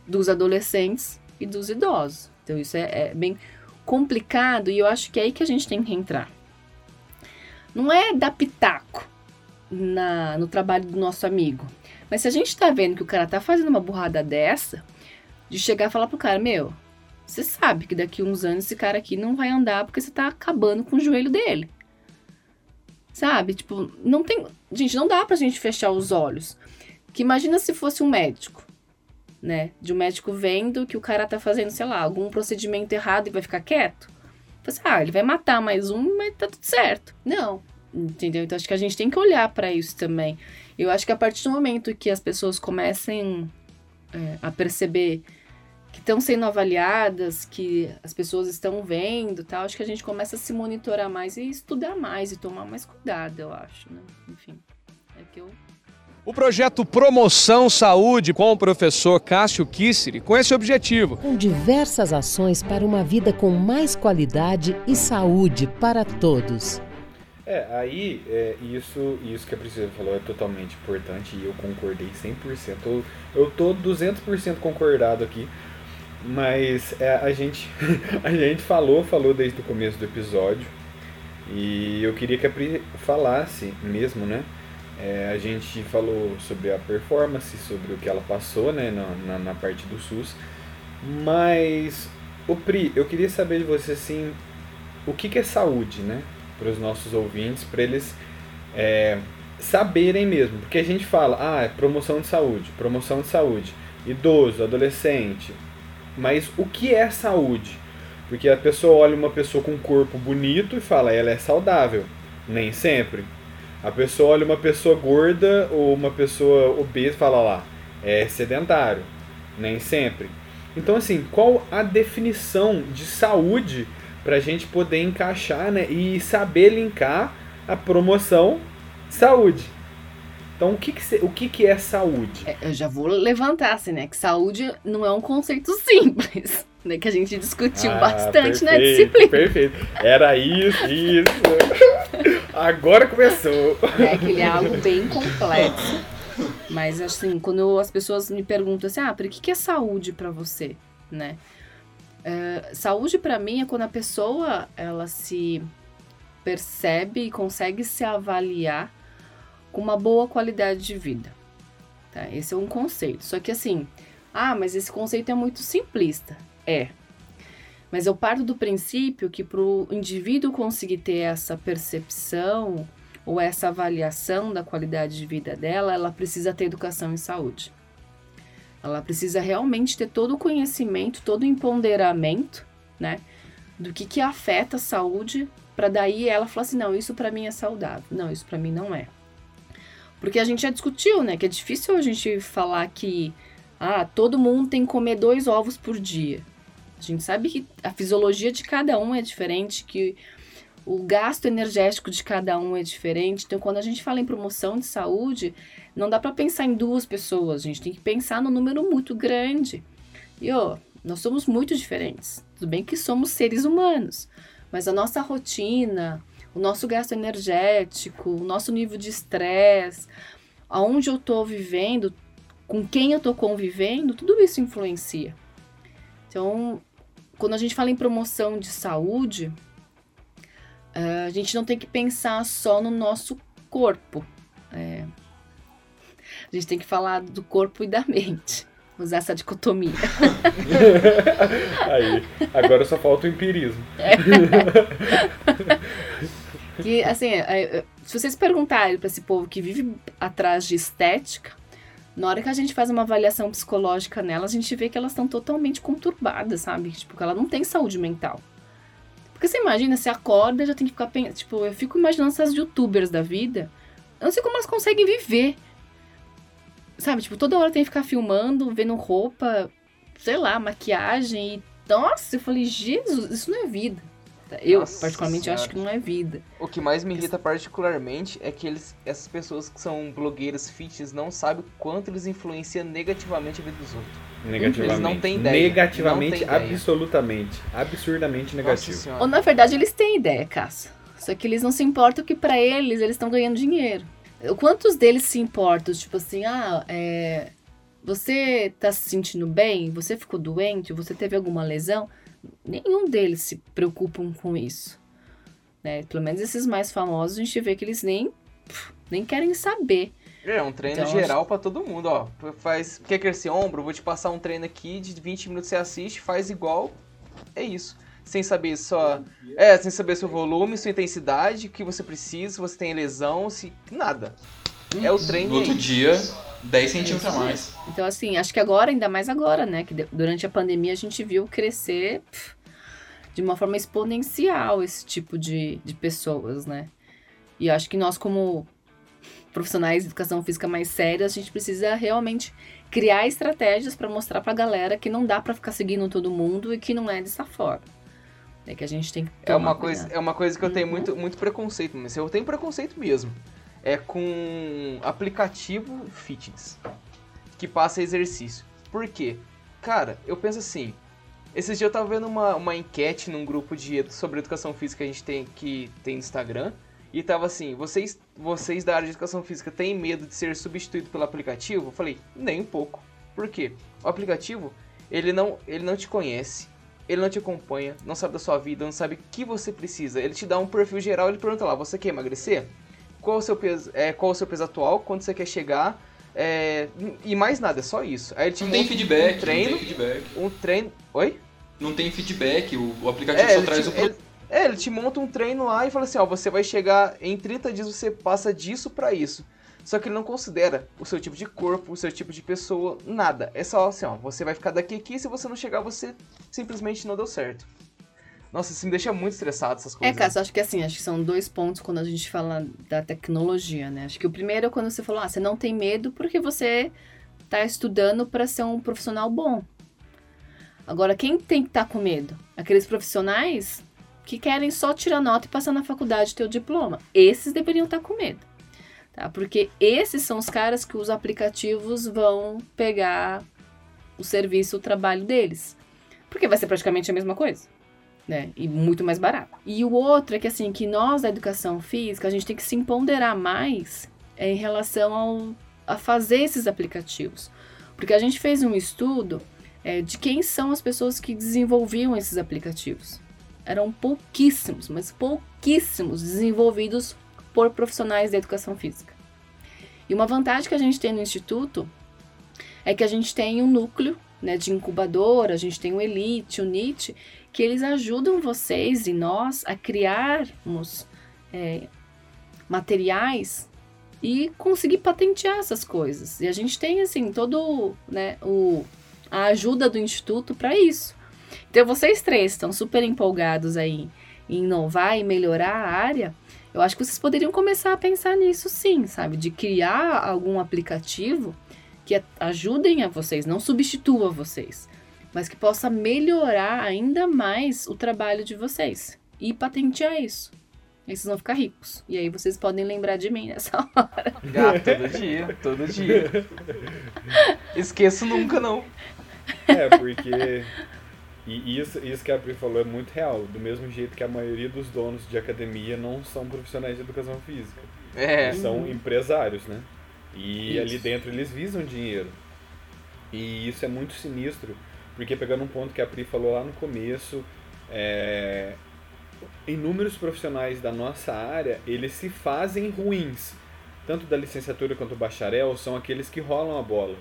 dos adolescentes e dos idosos. Então isso é, é bem complicado e eu acho que é aí que a gente tem que entrar. Não é dar pitaco na, no trabalho do nosso amigo. Mas se a gente tá vendo que o cara tá fazendo uma burrada dessa, de chegar e falar pro cara, meu, você sabe que daqui uns anos esse cara aqui não vai andar porque você tá acabando com o joelho dele. Sabe? Tipo, não tem. Gente, não dá pra gente fechar os olhos. Que imagina se fosse um médico né? De um médico vendo que o cara tá fazendo, sei lá, algum procedimento errado e vai ficar quieto. Você, ah, ele vai matar mais um, mas tá tudo certo. Não, entendeu? Então acho que a gente tem que olhar para isso também. Eu acho que a partir do momento que as pessoas comecem é, a perceber que estão sendo avaliadas, que as pessoas estão vendo, tal, acho que a gente começa a se monitorar mais e estudar mais e tomar mais cuidado, eu acho, né? Enfim, é que eu O projeto Promoção Saúde com o professor Cássio Kisseri com esse objetivo. Com diversas ações para uma vida com mais qualidade e saúde para todos. É, aí é, isso, isso que a Priscila falou é totalmente importante e eu concordei 100%. Eu, eu tô 200% concordado aqui, mas é, a, gente, [LAUGHS] a gente falou, falou desde o começo do episódio e eu queria que a Pri falasse mesmo, né? É, a gente falou sobre a performance, sobre o que ela passou né, na, na, na parte do SUS, mas, o Pri, eu queria saber de você assim, o que, que é saúde, né? Para os nossos ouvintes, para eles é, saberem mesmo. Porque a gente fala, ah, é promoção de saúde, promoção de saúde, idoso, adolescente. Mas o que é saúde? Porque a pessoa olha uma pessoa com um corpo bonito e fala, ela é saudável. Nem sempre. A pessoa olha uma pessoa gorda ou uma pessoa obesa e fala lá, é sedentário. Nem sempre. Então, assim, qual a definição de saúde para a gente poder encaixar né, e saber linkar a promoção saúde? Então, o que, que, o que, que é saúde? É, eu já vou levantar, assim, né? Que saúde não é um conceito [LAUGHS] simples, né? Que a gente discutiu Ah, bastante na perfeito, disciplina. Perfeito. Era isso, isso. Agora começou. É que ele é algo bem complexo. Mas assim, quando as pessoas me perguntam assim, ah, por que, que é saúde pra você, né? É, saúde pra mim é quando a pessoa ela se percebe e consegue se avaliar com uma boa qualidade de vida. Tá? Esse é um conceito. Só que assim, ah, mas esse conceito é muito simplista. É. Mas eu parto do princípio que para o indivíduo conseguir ter essa percepção ou essa avaliação da qualidade de vida dela, ela precisa ter educação em saúde. Ela precisa realmente ter todo o conhecimento, todo o empoderamento, né, do que que afeta a saúde, para daí ela falar assim, não, isso para mim é saudável, não, isso para mim não é. Porque a gente já discutiu, né, que é difícil a gente falar que ah, todo mundo tem que comer dois ovos por dia. A gente sabe que a fisiologia de cada um é diferente, que o gasto energético de cada um é diferente. Então, quando a gente fala em promoção de saúde, não dá para pensar em duas pessoas, a gente tem que pensar no número muito grande. E ó, nós somos muito diferentes. Tudo bem que somos seres humanos, mas a nossa rotina, o nosso gasto energético, o nosso nível de estresse, aonde eu tô vivendo, com quem eu tô convivendo, tudo isso influencia. Então, quando a gente fala em promoção de saúde, Uh, a gente não tem que pensar só no nosso corpo. É, a gente tem que falar do corpo e da mente. Usar essa dicotomia. [LAUGHS] Aí, agora só falta o empirismo. [LAUGHS] que, assim, é, se vocês perguntarem para esse povo que vive atrás de estética, na hora que a gente faz uma avaliação psicológica nelas, a gente vê que elas estão totalmente conturbadas, sabe? Tipo, que ela não tem saúde mental. Porque você imagina, você acorda e já tem que ficar pensando. Tipo, eu fico imaginando essas youtubers da vida. Eu não sei como elas conseguem viver. Sabe, tipo, toda hora tem que ficar filmando, vendo roupa, sei lá, maquiagem. E, nossa, eu falei, Jesus, isso não é vida. Eu, Nossa particularmente, Senhora. acho que não é vida. O que mais me irrita particularmente é que eles, essas pessoas que são blogueiras fitness não sabem o quanto eles influenciam negativamente a vida dos outros. Negativamente. Eles não têm ideia. Negativamente, ideia. absolutamente. Absurdamente negativo. Ou na verdade eles têm ideia, Cássio. Só que eles não se importam que pra eles eles estão ganhando dinheiro. Quantos deles se importam? Tipo assim, ah, é, você tá se sentindo bem? Você ficou doente? Você teve alguma lesão? Nenhum deles se preocupam com isso. Né? Pelo menos esses mais famosos a gente vê que eles nem, pff, nem querem saber. É um treino Então, geral pra todo mundo, ó. Faz, quer crescer ombro? Vou te passar um treino aqui de 20 minutos você assiste, faz igual. É isso. Sem saber só. É, sem saber seu volume, sua intensidade, o que você precisa, se você tem lesão, se. Nada. É o treino. No outro aí. dia, 10 centímetros a mais. Então, assim, acho que agora, ainda mais agora, né? Que durante a pandemia a gente viu crescer pff, de uma forma exponencial esse tipo de, de pessoas, né? E acho que nós, como profissionais de educação física mais sérios, a gente precisa realmente criar estratégias para mostrar pra galera que não dá pra ficar seguindo todo mundo e que não é dessa forma. É que a gente tem que É uma, coisa, cuidado. é uma coisa que eu tenho Uhum. muito, muito preconceito, mas eu tenho preconceito mesmo. É com aplicativo fitness que passa exercício. Por quê? Cara, eu penso assim. Esses dias eu tava vendo uma, uma enquete num grupo de sobre educação física que a gente tem que tem no Instagram. E tava assim, vocês, vocês da área de educação física têm medo de ser substituído pelo aplicativo? Eu falei, nem um pouco. Por quê? O aplicativo, ele não, ele não te conhece, ele não te acompanha, não sabe da sua vida, não sabe o que você precisa. Ele te dá um perfil geral, ele pergunta lá, você quer emagrecer? Qual o seu peso, é, qual o seu peso atual? Quando você quer chegar? É, e mais nada, é só isso. Aí ele te Não tem feedback, um treino, não tem feedback. um treino. Oi? Não tem feedback, o, o aplicativo É, só traz te, o ele- É, ele te monta um treino lá e fala assim, ó, você vai chegar em 30 dias você passa disso pra isso. Só que ele não considera o seu tipo de corpo, o seu tipo de pessoa, nada. É só assim, ó, você vai ficar daqui aqui, se você não chegar, você simplesmente não deu certo. Nossa, isso me deixa muito estressado essas É, coisas. Cássio, acho que assim, acho que são dois pontos quando a gente fala da tecnologia, né? Acho que o primeiro é quando você falou, ah, você não tem medo porque você tá estudando para ser um profissional bom. Agora, quem tem que estar com medo? Aqueles profissionais que querem só tirar nota e passar na faculdade e ter o diploma. Esses deveriam estar com medo. Tá? Porque esses são os caras que os aplicativos vão pegar o serviço, o trabalho deles. Porque vai ser praticamente a mesma coisa né? E muito mais barato. E o outro é que assim, que nós da educação física, a gente tem que se empoderar mais em relação ao, a fazer esses aplicativos. Porque a gente fez um estudo é, de quem são as pessoas que desenvolviam esses aplicativos. Eram pouquíssimos, mas pouquíssimos desenvolvidos por profissionais da educação física. E uma vantagem que a gente tem no instituto é que a gente tem um núcleo né, de incubadora, a gente tem o Elite, o NIT, que eles ajudam vocês e nós a criarmos é, materiais e conseguir patentear essas coisas. E a gente tem assim todo, né, o a ajuda do instituto para isso. Então vocês três estão super empolgados aí em inovar e melhorar a área. Eu acho que vocês poderiam começar a pensar nisso sim, sabe, de criar algum aplicativo que ajudem a vocês, não substitua vocês, mas que possa melhorar ainda mais o trabalho de vocês e patentear isso. Aí vocês vão ficar ricos. E aí vocês podem lembrar de mim nessa [LAUGHS] hora. Ah, todo dia, todo dia. [LAUGHS] Esqueço nunca, não. É, porque. E isso, isso que a Pri falou é muito real. Do mesmo jeito que a maioria dos donos de academia não são profissionais de educação física. É. Eles são empresários, né? E Isso. ali dentro eles visam dinheiro. E isso é muito sinistro, porque pegando um ponto que a Pri falou lá no começo, é, inúmeros profissionais da nossa área, eles se fazem ruins. Tanto da licenciatura quanto do bacharel são aqueles que rolam a bola.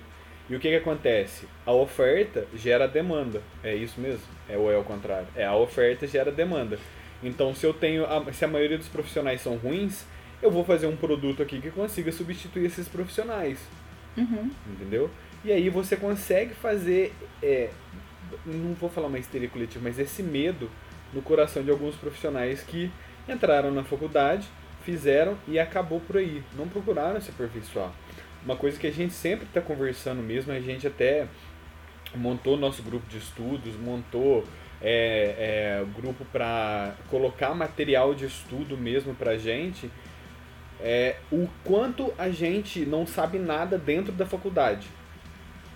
E o que, que acontece? A oferta gera demanda. É isso mesmo? É ou é o contrário? É a oferta gera demanda. Então, se eu tenho, a, se a maioria dos profissionais são ruins, eu vou fazer um produto aqui que consiga substituir esses profissionais, Uhum. entendeu? E aí você consegue fazer, é, não vou falar uma histeria coletiva, mas esse medo no coração de alguns profissionais que entraram na faculdade, fizeram e acabou por aí, não procuraram se aperfeiçoar. Uma coisa que a gente sempre está conversando mesmo, a gente até montou nosso grupo de estudos, montou é, é, grupo para colocar material de estudo mesmo para gente, é, o quanto a gente não sabe nada dentro da faculdade.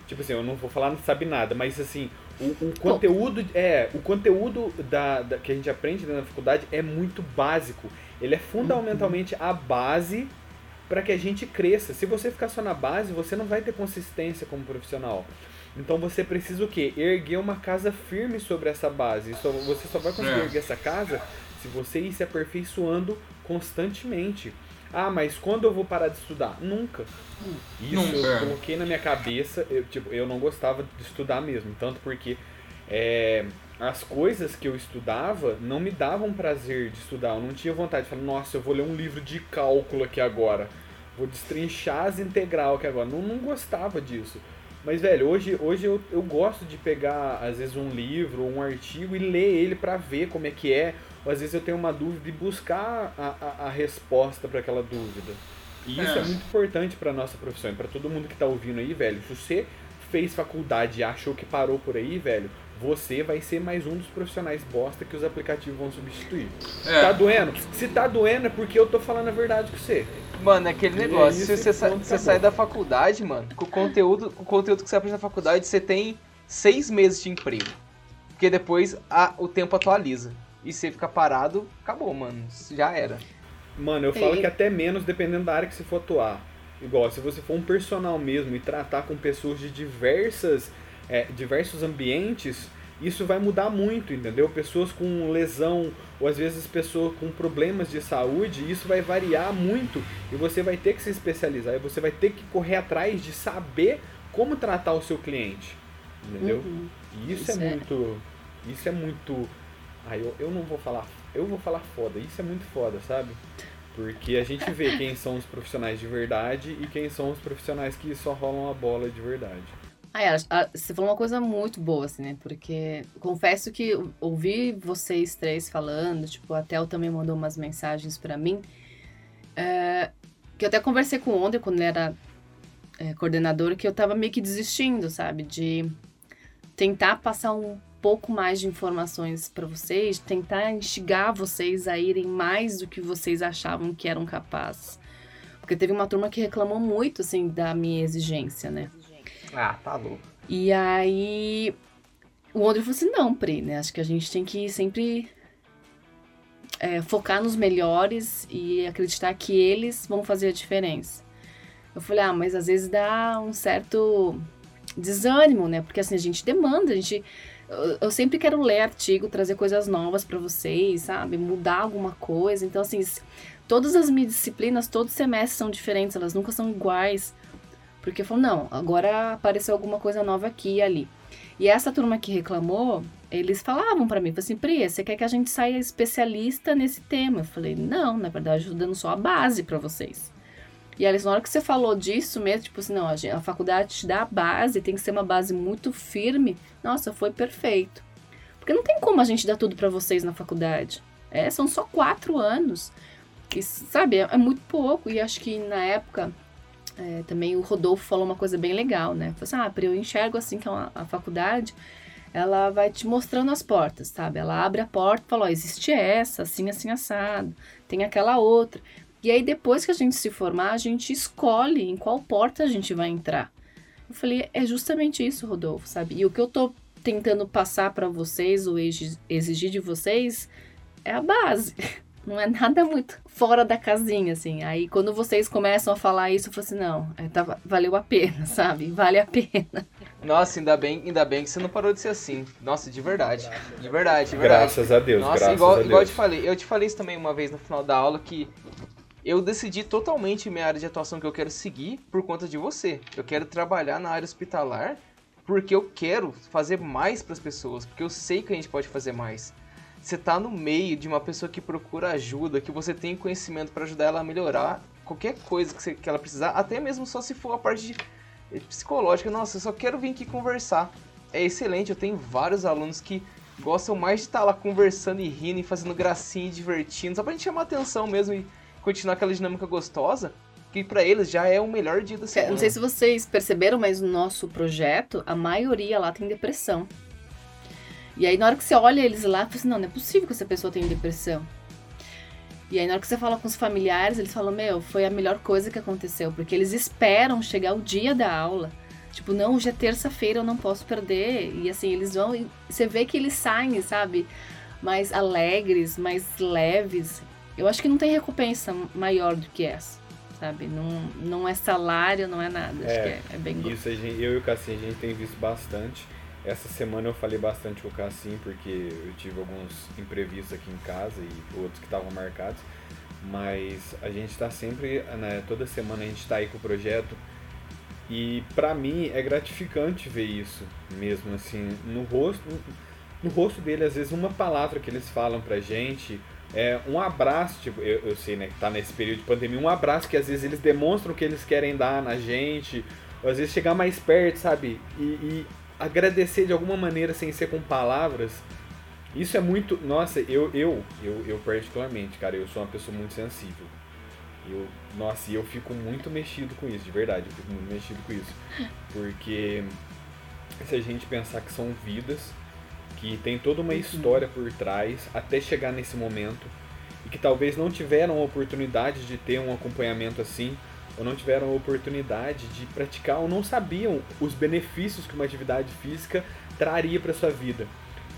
Tipo assim, eu não vou falar não sabe nada, mas assim, o, o conteúdo é o conteúdo da, da- que a gente aprende da faculdade é muito básico. Ele é fundamentalmente a base para que a gente cresça. Se você ficar só na base, você não vai ter consistência como profissional. Então você precisa o quê? Erguer uma casa firme sobre essa base. Só, você só vai conseguir É. erguer essa casa se você ir se aperfeiçoando constantemente. Ah, mas quando eu vou parar de estudar? Nunca. Isso Nunca. eu coloquei na minha cabeça. Eu, tipo, eu não gostava de estudar mesmo. Tanto porque é, as coisas que eu estudava não me davam prazer de estudar. Eu não tinha vontade de falar, nossa, eu vou ler um livro de cálculo aqui agora. Vou destrinchar as integral aqui agora. Não, não gostava disso. Mas, velho, hoje, hoje eu, eu gosto de pegar, às vezes, um livro ou um artigo e ler ele pra ver como é que é. Ou às vezes eu tenho uma dúvida e buscar a, a, a resposta para aquela dúvida. E isso é, É. muito importante pra nossa profissão. E pra todo mundo que tá ouvindo aí, velho, se você fez faculdade e achou que parou por aí, velho, você vai ser mais um dos profissionais bosta que os aplicativos vão substituir. É. Tá doendo? Se tá doendo é porque eu tô falando a verdade com você. Mano, é aquele negócio, isso, se você, sa- você acabou. sai da faculdade, mano, com o conteúdo, com o conteúdo que você aprende na faculdade, você tem seis meses de emprego. Porque depois a- o tempo atualiza. E você fica parado, acabou, mano. Já era. Mano, eu falo que até menos dependendo da área que você for atuar. Igual, se você for um personal mesmo e tratar com pessoas de diversas, é, diversos ambientes, isso vai mudar muito, entendeu? Pessoas com lesão, ou às vezes pessoas com problemas de saúde, isso vai variar muito e você vai ter que se especializar, e você vai ter que correr atrás de saber como tratar o seu cliente, entendeu? Uhum. E isso, Isso é, é. muito. Isso é muito. Ai, eu, eu não vou falar eu vou falar foda, isso é muito foda, sabe? Porque a gente vê quem são os profissionais de verdade e quem são os profissionais que só rolam a bola de verdade. Ah, é, você falou uma coisa muito boa, assim, né? Porque confesso que eu ouvi vocês três falando, tipo, a Tel também mandou umas mensagens pra mim, é, que eu até conversei com o Onder quando ele era é, coordenador, que eu tava meio que desistindo, sabe? De tentar passar um pouco mais de informações pra vocês, tentar instigar vocês a irem mais do que vocês achavam que eram capazes. Porque teve uma turma que reclamou muito, assim, da minha exigência, né? Ah, tá louco. E aí o André falou assim, não, Pri, né? Acho que a gente tem que sempre é, focar nos melhores e acreditar que eles vão fazer a diferença. Eu falei, ah, mas às vezes dá um certo desânimo, né? Porque assim, a gente demanda, a gente. Eu, sempre quero ler artigo, trazer coisas novas pra vocês, sabe? Mudar alguma coisa. Então, assim, todas as minhas disciplinas, todos os semestres são diferentes, elas nunca são iguais. Porque falou, não, agora apareceu alguma coisa nova aqui e ali. E essa turma que reclamou, eles falavam pra mim, assim, Pri, você quer que a gente saia especialista nesse tema? Eu falei, não, na verdade, eu dando só a base pra vocês. E eles, na hora que você falou disso mesmo, tipo assim, não, a, gente- a faculdade te dá a base, tem que ser uma base muito firme. Nossa, foi perfeito. Porque não tem como a gente dar tudo pra vocês na faculdade. É, são só quatro anos. E, sabe, é, é muito pouco. E acho que na época é, também o Rodolfo falou uma coisa bem legal, né? Falou assim, ah, Pri, eu enxergo assim que é a faculdade, ela vai te mostrando as portas, sabe? Ela abre a porta e fala, ó, existe essa, assim, assim, assado, tem aquela outra. E aí, depois que a gente se formar, a gente escolhe em qual porta a gente vai entrar. Eu falei, é justamente isso, Rodolfo, sabe? E o que eu tô tentando passar pra vocês, ou exi- exigir de vocês, é a base. [LAUGHS] Não é nada muito fora da casinha, assim. Aí, quando vocês começam a falar isso, eu falo assim, não, é, tá- valeu a pena, [LAUGHS] sabe? Vale a pena. Nossa, ainda bem, ainda bem que você não parou de ser assim. Nossa, de verdade. De verdade, de verdade. Graças a Deus, Nossa, graças igual, a igual eu Deus. te falei, eu te falei isso também uma vez no final da aula que eu decidi totalmente minha área de atuação que eu quero seguir por conta de você. Eu quero trabalhar na área hospitalar porque eu quero fazer mais para as pessoas, porque eu sei que a gente pode fazer mais. Você tá no meio de uma pessoa que procura ajuda, que você tem conhecimento para ajudar ela a melhorar qualquer coisa que, você, que ela precisar, até mesmo só se for a parte de eh, psicológica. Nossa, eu só quero vir aqui conversar. É excelente, eu tenho vários alunos que gostam mais de estar lá conversando e rindo e fazendo gracinha e divertindo, só pra gente chamar atenção mesmo e continuar aquela dinâmica gostosa, que pra eles já é o melhor dia da É, semana. não sei se vocês perceberam, mas no nosso projeto, a maioria lá tem depressão. E aí, na hora que você olha eles lá, você fala assim, não, não é possível que essa pessoa tenha depressão. E aí, na hora que você fala com os familiares, eles falam, meu, foi a melhor coisa que aconteceu, porque eles esperam chegar o dia da aula. Tipo, não, hoje é terça-feira, eu não posso perder. E assim, eles vão e você vê que eles saem, sabe, mais alegres, mais leves. Eu acho que não tem recompensa maior do que essa, sabe? Não, não é salário, não é nada. Acho É, que é, é bem. Isso gente- eu e o Cassim, a gente tem visto bastante. Essa semana eu falei bastante com o Cassim, porque eu tive alguns imprevistos aqui em casa e outros que estavam marcados. Mas a gente está sempre, né, toda semana a gente está aí com o projeto. E pra mim é gratificante ver isso mesmo, assim, no rosto, no rosto dele, às vezes uma palavra que eles falam pra gente, é um abraço, tipo, eu, eu sei, né, que tá nesse período de pandemia, um abraço que às vezes eles demonstram que eles querem dar na gente, ou às vezes chegar mais perto, sabe? E, e agradecer de alguma maneira sem ser com palavras. Isso é muito. Nossa, eu, eu, eu, eu particularmente, cara, eu sou uma pessoa muito sensível. Eu, nossa, e eu fico muito mexido com isso, de verdade, eu fico muito mexido com isso. Porque se a gente pensar que são vidas, que tem toda uma história por trás até chegar nesse momento, e que talvez não tiveram a oportunidade de ter um acompanhamento assim, ou não tiveram a oportunidade de praticar, ou não sabiam os benefícios que uma atividade física traria para sua vida.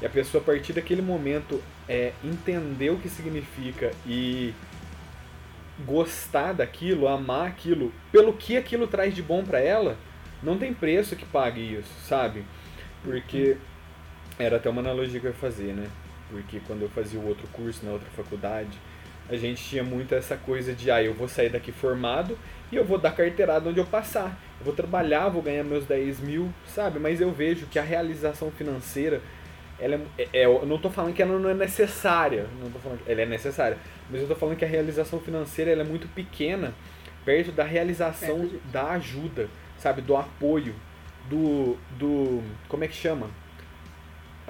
E a pessoa, a partir daquele momento, é, entender o que significa e gostar daquilo, amar aquilo, pelo que aquilo traz de bom para ela, não tem preço que pague isso, sabe? Porque era até uma analogia que eu ia fazer, né? Porque quando eu fazia o outro curso na outra faculdade, a gente tinha muito essa coisa de, ah, eu vou sair daqui formado e eu vou dar carteirada onde eu passar. Eu vou trabalhar, vou ganhar meus 10 mil, sabe? Mas eu vejo que a realização financeira ela é, é- eu não tô falando que ela não é necessária, não tô falando que ela é necessária, mas eu tô falando que a realização financeira ela é muito pequena perto da realização de- da ajuda, sabe, do apoio, do do como é que chama?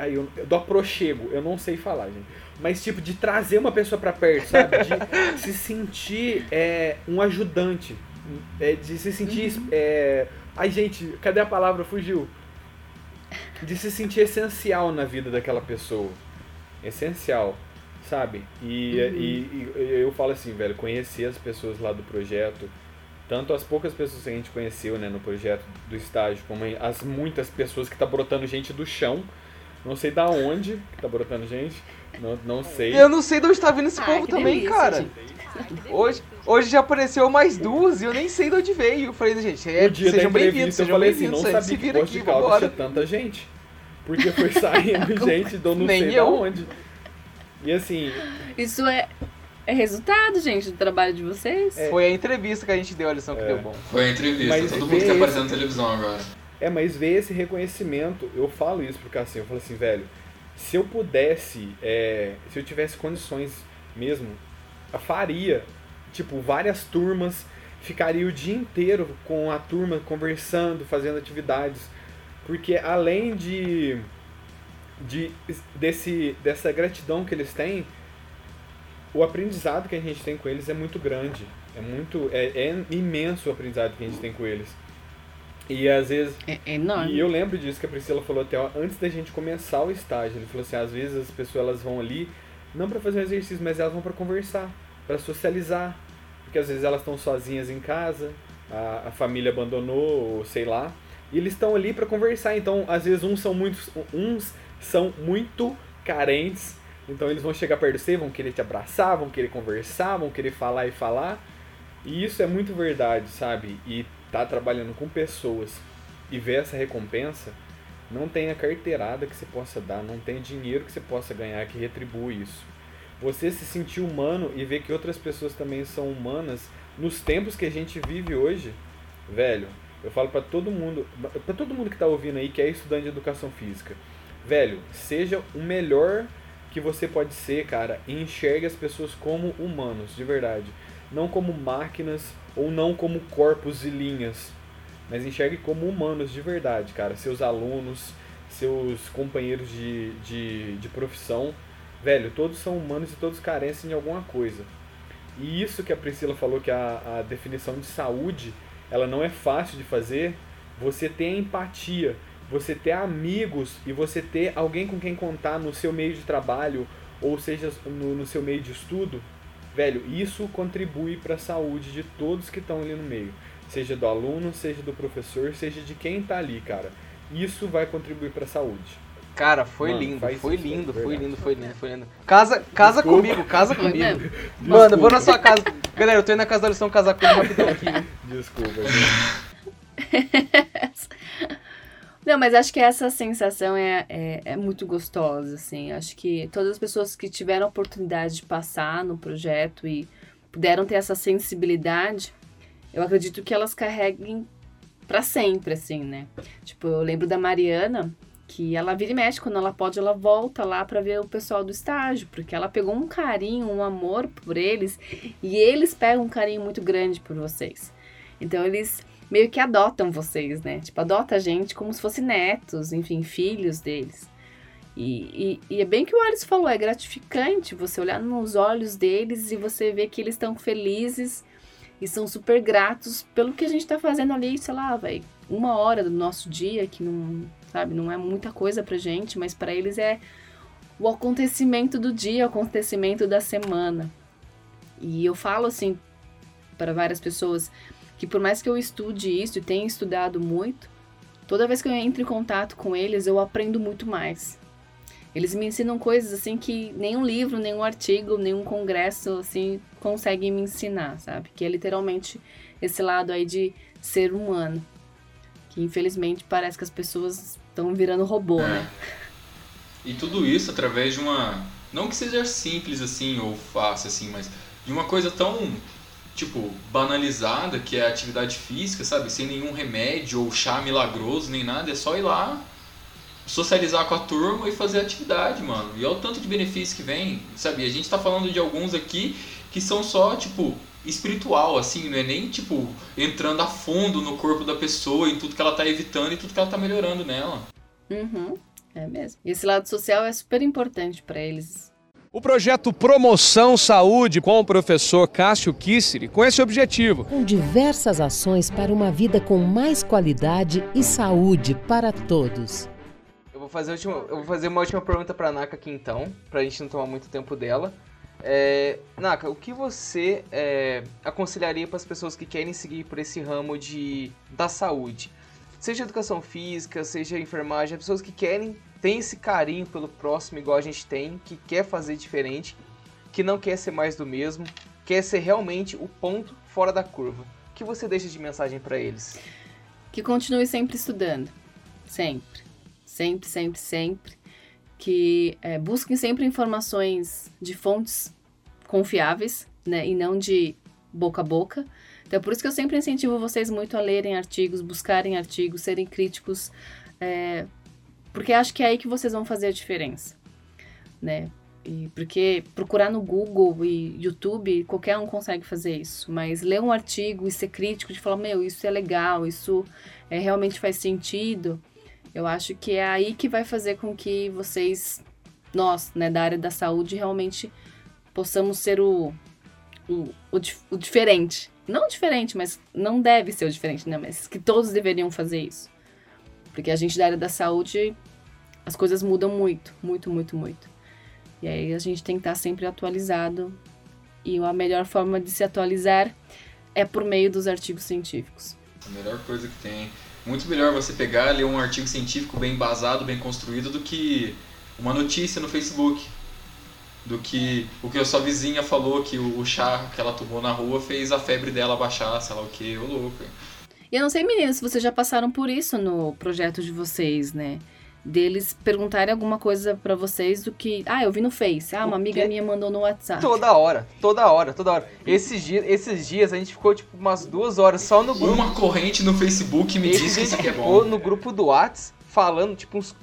Aí, eu, do aprochego, eu não sei falar, gente. Mas, tipo, de trazer uma pessoa pra perto, sabe? De [LAUGHS] se sentir é, um ajudante. É, de se sentir. É... Ai, gente, cadê a palavra? Fugiu. De se sentir essencial na vida daquela pessoa. Essencial, sabe? E, e- e eu falo assim, velho, conhecer as pessoas lá do projeto, tanto as poucas pessoas que a gente conheceu né, no projeto do estágio, como as muitas pessoas que tá brotando gente do chão. Não sei da onde que tá brotando gente. Não, não sei. Eu não sei de onde tá vindo esse Ai, povo também, delícia, cara. gente. Hoje, hoje já apareceu mais duas e eu nem sei de onde veio. Eu falei, gente, é, no dia da sejam bem-vindos, entrevista eu sejam falei assim, não sabia se que vira Poço de vambora. tinha tanta gente. Porque foi [LAUGHS] saindo gente do não Nem sei eu. da onde. E assim, Isso é, é resultado, gente, do trabalho de vocês? Foi a entrevista que a gente deu, a lição que É. deu bom. Foi a entrevista, Mas todo mundo que tá aparecendo na televisão agora. É, mas ver esse reconhecimento, eu falo isso pro Cassinho, eu falo assim, velho, se eu pudesse, é, se eu tivesse condições mesmo, eu faria, tipo, várias turmas, ficaria o dia inteiro com a turma conversando, fazendo atividades, porque além de, de desse, dessa gratidão que eles têm, o aprendizado que a gente tem com eles é muito grande, é muito, é, é imenso o aprendizado que a gente tem com eles. E às vezes É, enorme. e eu lembro disso que a Priscila falou até ó, antes da gente começar o estágio. Ele falou assim, às vezes as pessoas elas vão ali não para fazer um exercício, mas elas vão para conversar, para socializar, porque às vezes elas estão sozinhas em casa, a, a família abandonou, ou sei lá, e eles estão ali para conversar. Então, às vezes uns são muito uns são muito carentes, então eles vão chegar perto de você, vão querer te abraçar, vão querer conversar, vão querer falar e falar. E isso é muito verdade, sabe? E tá trabalhando com pessoas e ver essa recompensa, não tem a carteirada que você possa dar, não tem dinheiro que você possa ganhar que retribua isso. Você se sentir humano e ver que outras pessoas também são humanas nos tempos que a gente vive hoje, velho, eu falo pra todo mundo, pra todo mundo que tá ouvindo aí que é estudante de educação física, velho, seja o melhor que você pode ser, cara, e enxergue as pessoas como humanos, de verdade. Não como máquinas ou não como corpos e linhas, mas enxergue como humanos de verdade, cara. Seus alunos, seus companheiros de, de, de profissão, velho, todos são humanos e todos carecem de alguma coisa. E isso que a Priscila falou, que a, a definição de saúde, ela não é fácil de fazer, você ter empatia, você ter amigos e você ter alguém com quem contar no seu meio de trabalho, ou seja, no, no seu meio de estudo, velho, isso contribui para a saúde de todos que estão ali no meio. Seja do aluno, seja do professor, seja de quem tá ali, cara. Isso vai contribuir para a saúde. Cara, foi Mano, lindo, foi isso, lindo, verdade. foi lindo, foi lindo, foi lindo. Casa, casa Desculpa. comigo, casa Foi comigo. mesmo? Mano, eu vou na sua casa. Galera, eu tô indo na casa da lição casar comigo rapidão aqui. Desculpa. [LAUGHS] Não, mas acho que essa sensação é, é, é muito gostosa, assim. Acho que todas as pessoas que tiveram a oportunidade de passar no projeto e puderam ter essa sensibilidade, eu acredito que elas carreguem pra sempre, assim, né? Tipo, eu lembro da Mariana, que ela vira e mexe, quando ela pode, ela volta lá pra ver o pessoal do estágio, porque ela pegou um carinho, um amor por eles, e eles pegam um carinho muito grande por vocês. Então, eles meio que adotam vocês, né? Tipo, adota a gente como se fossem netos, enfim, filhos deles. E, e, e é bem que o Alisson falou, é gratificante você olhar nos olhos deles e você ver que eles estão felizes e são super gratos pelo que a gente tá fazendo ali, sei lá, vai, uma hora do nosso dia, que não, sabe, não é muita coisa pra gente, mas para eles é o acontecimento do dia, o acontecimento da semana. E eu falo assim para várias pessoas, que por mais que eu estude isso e tenha estudado muito, toda vez que eu entro em contato com eles, eu aprendo muito mais. Eles me ensinam coisas assim que nenhum livro, nenhum artigo, nenhum congresso assim consegue me ensinar, sabe? Que é literalmente esse lado aí de ser humano. Que infelizmente parece que as pessoas estão virando robô, né? [LAUGHS] E tudo isso através de uma. Não que seja simples assim ou fácil assim, mas de uma coisa tão, tipo, banalizada que é atividade física, sabe? Sem nenhum remédio ou chá milagroso nem nada, é só ir lá socializar com a turma e fazer atividade, mano. E olha o tanto de benefício que vem, sabe? A gente tá falando de alguns aqui que são só, tipo, espiritual, assim, não é nem, tipo, entrando a fundo no corpo da pessoa, em tudo que ela tá evitando e tudo que ela tá melhorando nela. Uhum, é mesmo. E esse lado social é super importante para eles. O projeto Promoção Saúde com o professor Cássio Kisseri com esse objetivo. Com diversas ações para uma vida com mais qualidade e saúde para todos. Eu vou fazer, a última- eu vou fazer uma última pergunta pra Naka aqui então, pra gente não tomar muito tempo dela. É, Naka, o que você é, aconselharia para as pessoas que querem seguir por esse ramo de, da saúde? Seja educação física, seja enfermagem, as pessoas que querem, têm esse carinho pelo próximo igual a gente tem, que quer fazer diferente, que não quer ser mais do mesmo, quer ser realmente o ponto fora da curva. O que você deixa de mensagem para eles? Que continue sempre estudando. Sempre. Sempre, sempre, sempre. Que é, busquem sempre informações de fontes confiáveis, né? E não de boca a boca. Então, por isso que eu sempre incentivo vocês muito a lerem artigos, buscarem artigos, serem críticos, é, porque acho que é aí que vocês vão fazer a diferença, né? E porque procurar no Google e YouTube, qualquer um consegue fazer isso, mas ler um artigo e ser crítico de falar, meu, isso é legal, isso é, realmente faz sentido, eu acho que é aí que vai fazer com que vocês, nós, né, da área da saúde, realmente possamos ser o, o, o, o diferente. Não diferente, mas não deve ser o diferente, né? Mas que todos deveriam fazer isso. Porque a gente da área da saúde, as coisas mudam muito, muito, muito, muito. E aí a gente tem que estar sempre atualizado. E a melhor forma de se atualizar é por meio dos artigos científicos. A melhor coisa que tem. Muito melhor você pegar, ler um artigo científico bem embasado, bem construído, do que uma notícia no Facebook. Do que o que a sua vizinha falou que o chá que ela tomou na rua fez a febre dela baixar, sei lá o que, ô louco. E eu não sei, meninas, se vocês já passaram por isso no projeto de vocês, né? Deles perguntarem alguma coisa pra vocês do que. Ah, eu vi no Face. Ah, uma amiga minha mandou no WhatsApp. Toda hora, toda hora, toda hora. Esses dias, esses dias a gente ficou tipo umas duas horas só no grupo. Uma corrente no Facebook me Esse diz que isso a aqui é gente ficou bom. no grupo do Whats falando tipo uns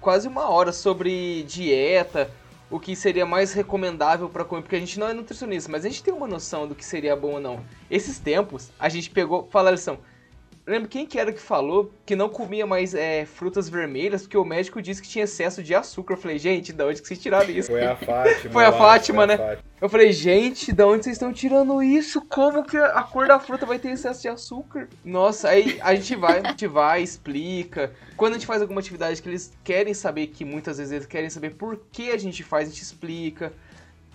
quase uma hora sobre dieta, o que seria mais recomendável pra comer, porque a gente não é nutricionista, mas a gente tem uma noção do que seria bom ou não. Esses tempos a gente pegou, fala a Lembra quem que era que falou que não comia mais é, frutas vermelhas porque o médico disse que tinha excesso de açúcar? Eu falei, gente, da onde que vocês tiraram isso? Foi a Fátima. [LAUGHS] Foi a Fátima, foi a né? Fátima. Eu falei, gente, da onde vocês estão tirando isso? Como que a cor da fruta vai ter excesso de açúcar? Nossa, aí a gente vai, a gente vai, explica. Quando a gente faz alguma atividade que eles querem saber, que muitas vezes eles querem saber por que a gente faz, a gente explica.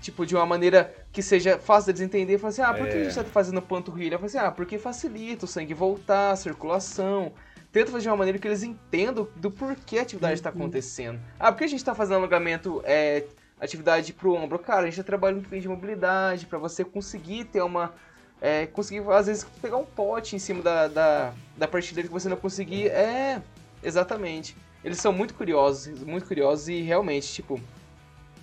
Tipo, de uma maneira que seja fácil deles entender. Fala assim, ah, por que a gente tá fazendo panturrilha? Falo assim, ah, porque facilita o sangue voltar, a circulação. Tenta fazer de uma maneira que eles entendam do porquê a atividade está acontecendo. Ah, por que a gente tá fazendo alongamento, é, atividade pro ombro? Cara, a gente tá trabalhando com de mobilidade, para você conseguir ter uma... É, conseguir, às vezes, pegar um pote em cima da, da, da partilha que você não conseguir. É, exatamente. Eles são muito curiosos, muito curiosos e realmente, tipo,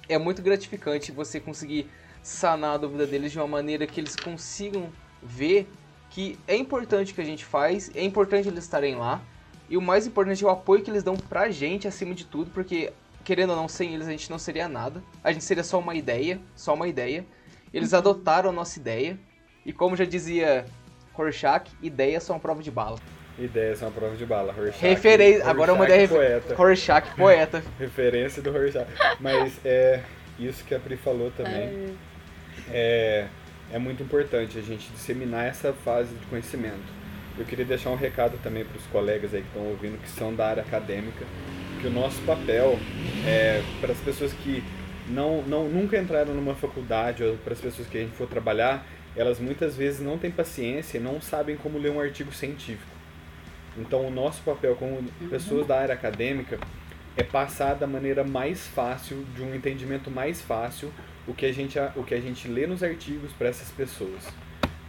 é muito gratificante você conseguir sanar a dúvida deles de uma maneira que eles consigam ver que é importante o que a gente faz, é importante eles estarem lá, e o mais importante é o apoio que eles dão pra gente acima de tudo, porque querendo ou não, sem eles a gente não seria nada. A gente seria só uma ideia, só uma ideia. Eles adotaram a nossa ideia, e como já dizia Rorschach, ideias são prova de bala. Ideias são a prova de bala. Rorschach, Referência, agora eu mandei a Rorschach refer... poeta. Rorschach, poeta. [LAUGHS] Referência do Rorschach. Mas é isso que a Pri falou também. É, é muito importante a gente disseminar essa fase de conhecimento. Eu queria deixar um recado também para os colegas aí que estão ouvindo, que são da área acadêmica, que o nosso papel é para as pessoas que não, não, nunca entraram numa faculdade ou para as pessoas que a gente for trabalhar, elas muitas vezes não têm paciência e não sabem como ler um artigo científico. Então, o nosso papel como pessoas da área acadêmica é passar da maneira mais fácil, de um entendimento mais fácil, o que a gente, o que a gente lê nos artigos para essas pessoas.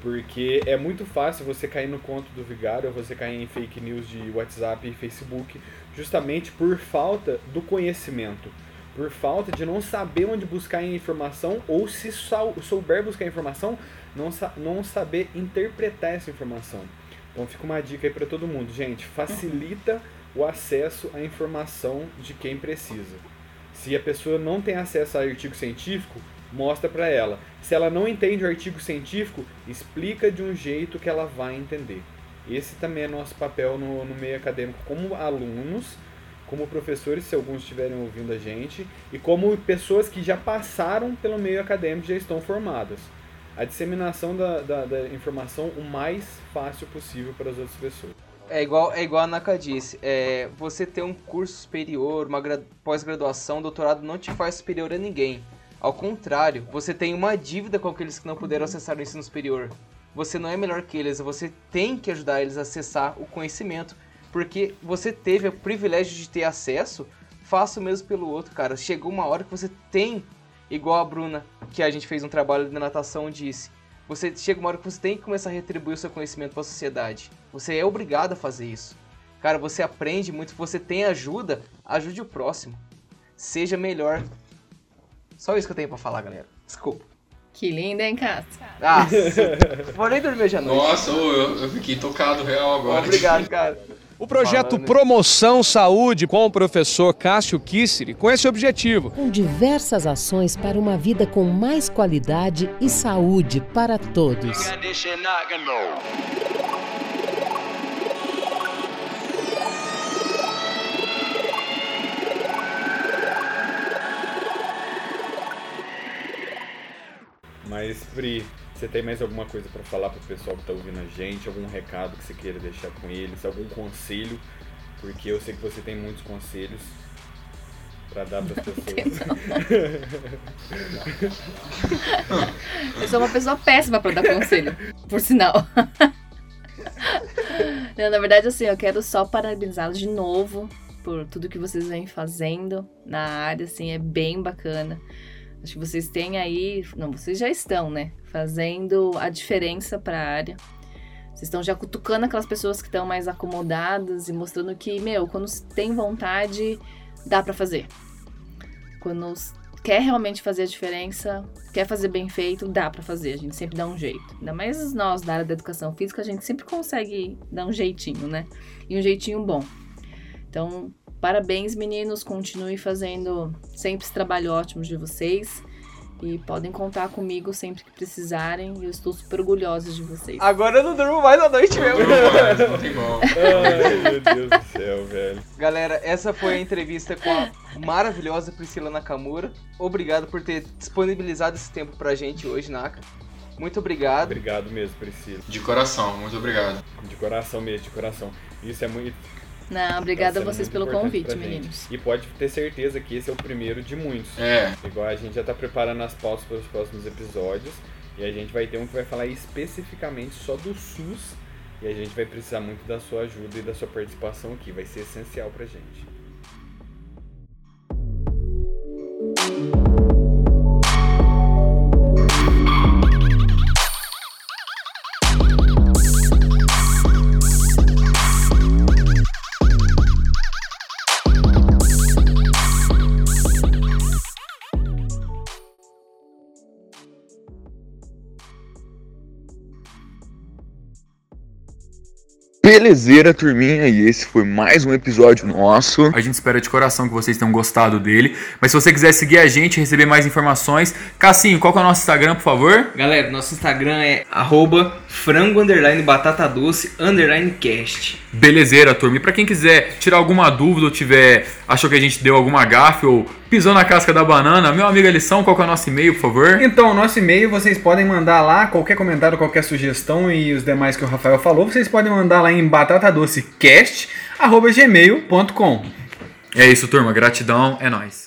Porque é muito fácil você cair no conto do vigário, ou você cair em fake news de WhatsApp e Facebook, justamente por falta do conhecimento. Por falta de não saber onde buscar informação, ou se sou- souber buscar informação, não, não saber interpretar essa informação. Então fica uma dica aí para todo mundo, gente, facilita o acesso à informação de quem precisa. Se a pessoa não tem acesso a artigo científico, mostra para ela. Se ela não entende o artigo científico, explica de um jeito que ela vai entender. Esse também é nosso papel no, no meio acadêmico como alunos, como professores, se alguns estiverem ouvindo a gente, e como pessoas que já passaram pelo meio acadêmico já estão formadas. A disseminação da, da, da informação o mais fácil possível para as outras pessoas. É igual, é igual a Naka disse, é, você ter um curso superior, uma pós-graduação, doutorado não te faz superior a ninguém. Ao contrário, você tem uma dívida com aqueles que não puderam acessar o ensino superior. Você não é melhor que eles, você tem que ajudar eles a acessar o conhecimento, porque você teve o privilégio de ter acesso, faça o mesmo pelo outro, cara. Chegou uma hora que você tem, igual a Bruna, que a gente fez um trabalho de natação, disse, você chega uma hora que você tem que começar a retribuir o seu conhecimento para a sociedade. Você é obrigado a fazer isso. Cara, você aprende muito, você tem ajuda, ajude o próximo. Seja melhor. Só isso que eu tenho para falar, galera. Desculpa. Que linda, hein, Cássio? Ah, vou nem dormir hoje à noite. Nossa, eu, eu fiquei tocado real agora. Obrigado, cara. O projeto Falando. Promoção Saúde com o professor Cássio Kisseri com esse objetivo. Com diversas ações para uma vida com mais qualidade e saúde para todos. Mas, Pri, você tem mais alguma coisa para falar pro pessoal que tá ouvindo a gente? Algum recado que você queira deixar com eles? Algum conselho? Porque eu sei que você tem muitos conselhos para dar para as pessoas. Eu sou uma pessoa péssima pra dar conselho, por sinal. Não, na verdade, assim, eu quero só parabenizá-los de novo por tudo que vocês vêm fazendo na área, assim, é bem bacana. Acho que vocês têm aí, não, vocês já estão, né, fazendo a diferença para a área. Vocês estão já cutucando aquelas pessoas que estão mais acomodadas e mostrando que, meu, quando tem vontade, dá para fazer. Quando quer realmente fazer a diferença, quer fazer bem feito, dá para fazer. A gente sempre dá um jeito. Ainda mais nós da área da educação física, a gente sempre consegue dar um jeitinho, né? E um jeitinho bom. Então, parabéns, meninos. Continue fazendo sempre esse trabalho ótimo de vocês. E podem contar comigo sempre que precisarem. Eu estou super orgulhosa de vocês. Agora eu não durmo mais à noite mesmo. Não, mas não tem como. Ai, meu Deus do céu, velho. Galera, essa foi a entrevista com a maravilhosa Priscila Nakamura. Obrigado por ter disponibilizado esse tempo pra gente hoje, Naka. Muito obrigado. Obrigado mesmo, Priscila. De coração, muito obrigado. De coração mesmo, de coração. Isso é muito. Não, obrigada a tá sendo vocês pelo convite, meninos. E pode ter certeza que esse é o primeiro de muitos. É, Igual a gente já tá preparando as pautas para os próximos episódios. E a gente vai ter um que vai falar especificamente só do SUS. E a gente vai precisar muito da sua ajuda e da sua participação aqui. Vai ser essencial pra gente. Belezeira, turminha, e esse foi mais um episódio nosso. a gente espera de coração que vocês tenham gostado dele. Mas se você quiser seguir a gente e receber mais informações, Cassinho, qual que é o nosso Instagram, por favor? Galera, nosso Instagram é arroba frango underline batata doce underline cast. Belezeira, turma. E pra quem quiser tirar alguma dúvida ou tiver achou que a gente deu alguma gafe ou pisou na casca da banana, meu amigo Elisão, qual que é o nosso e-mail, por favor? Então, o nosso e-mail vocês podem mandar lá qualquer comentário, qualquer sugestão e os demais que o Rafael falou, vocês podem mandar lá em batatadocecast@gmail.com. É isso, turma. Gratidão. É nóis.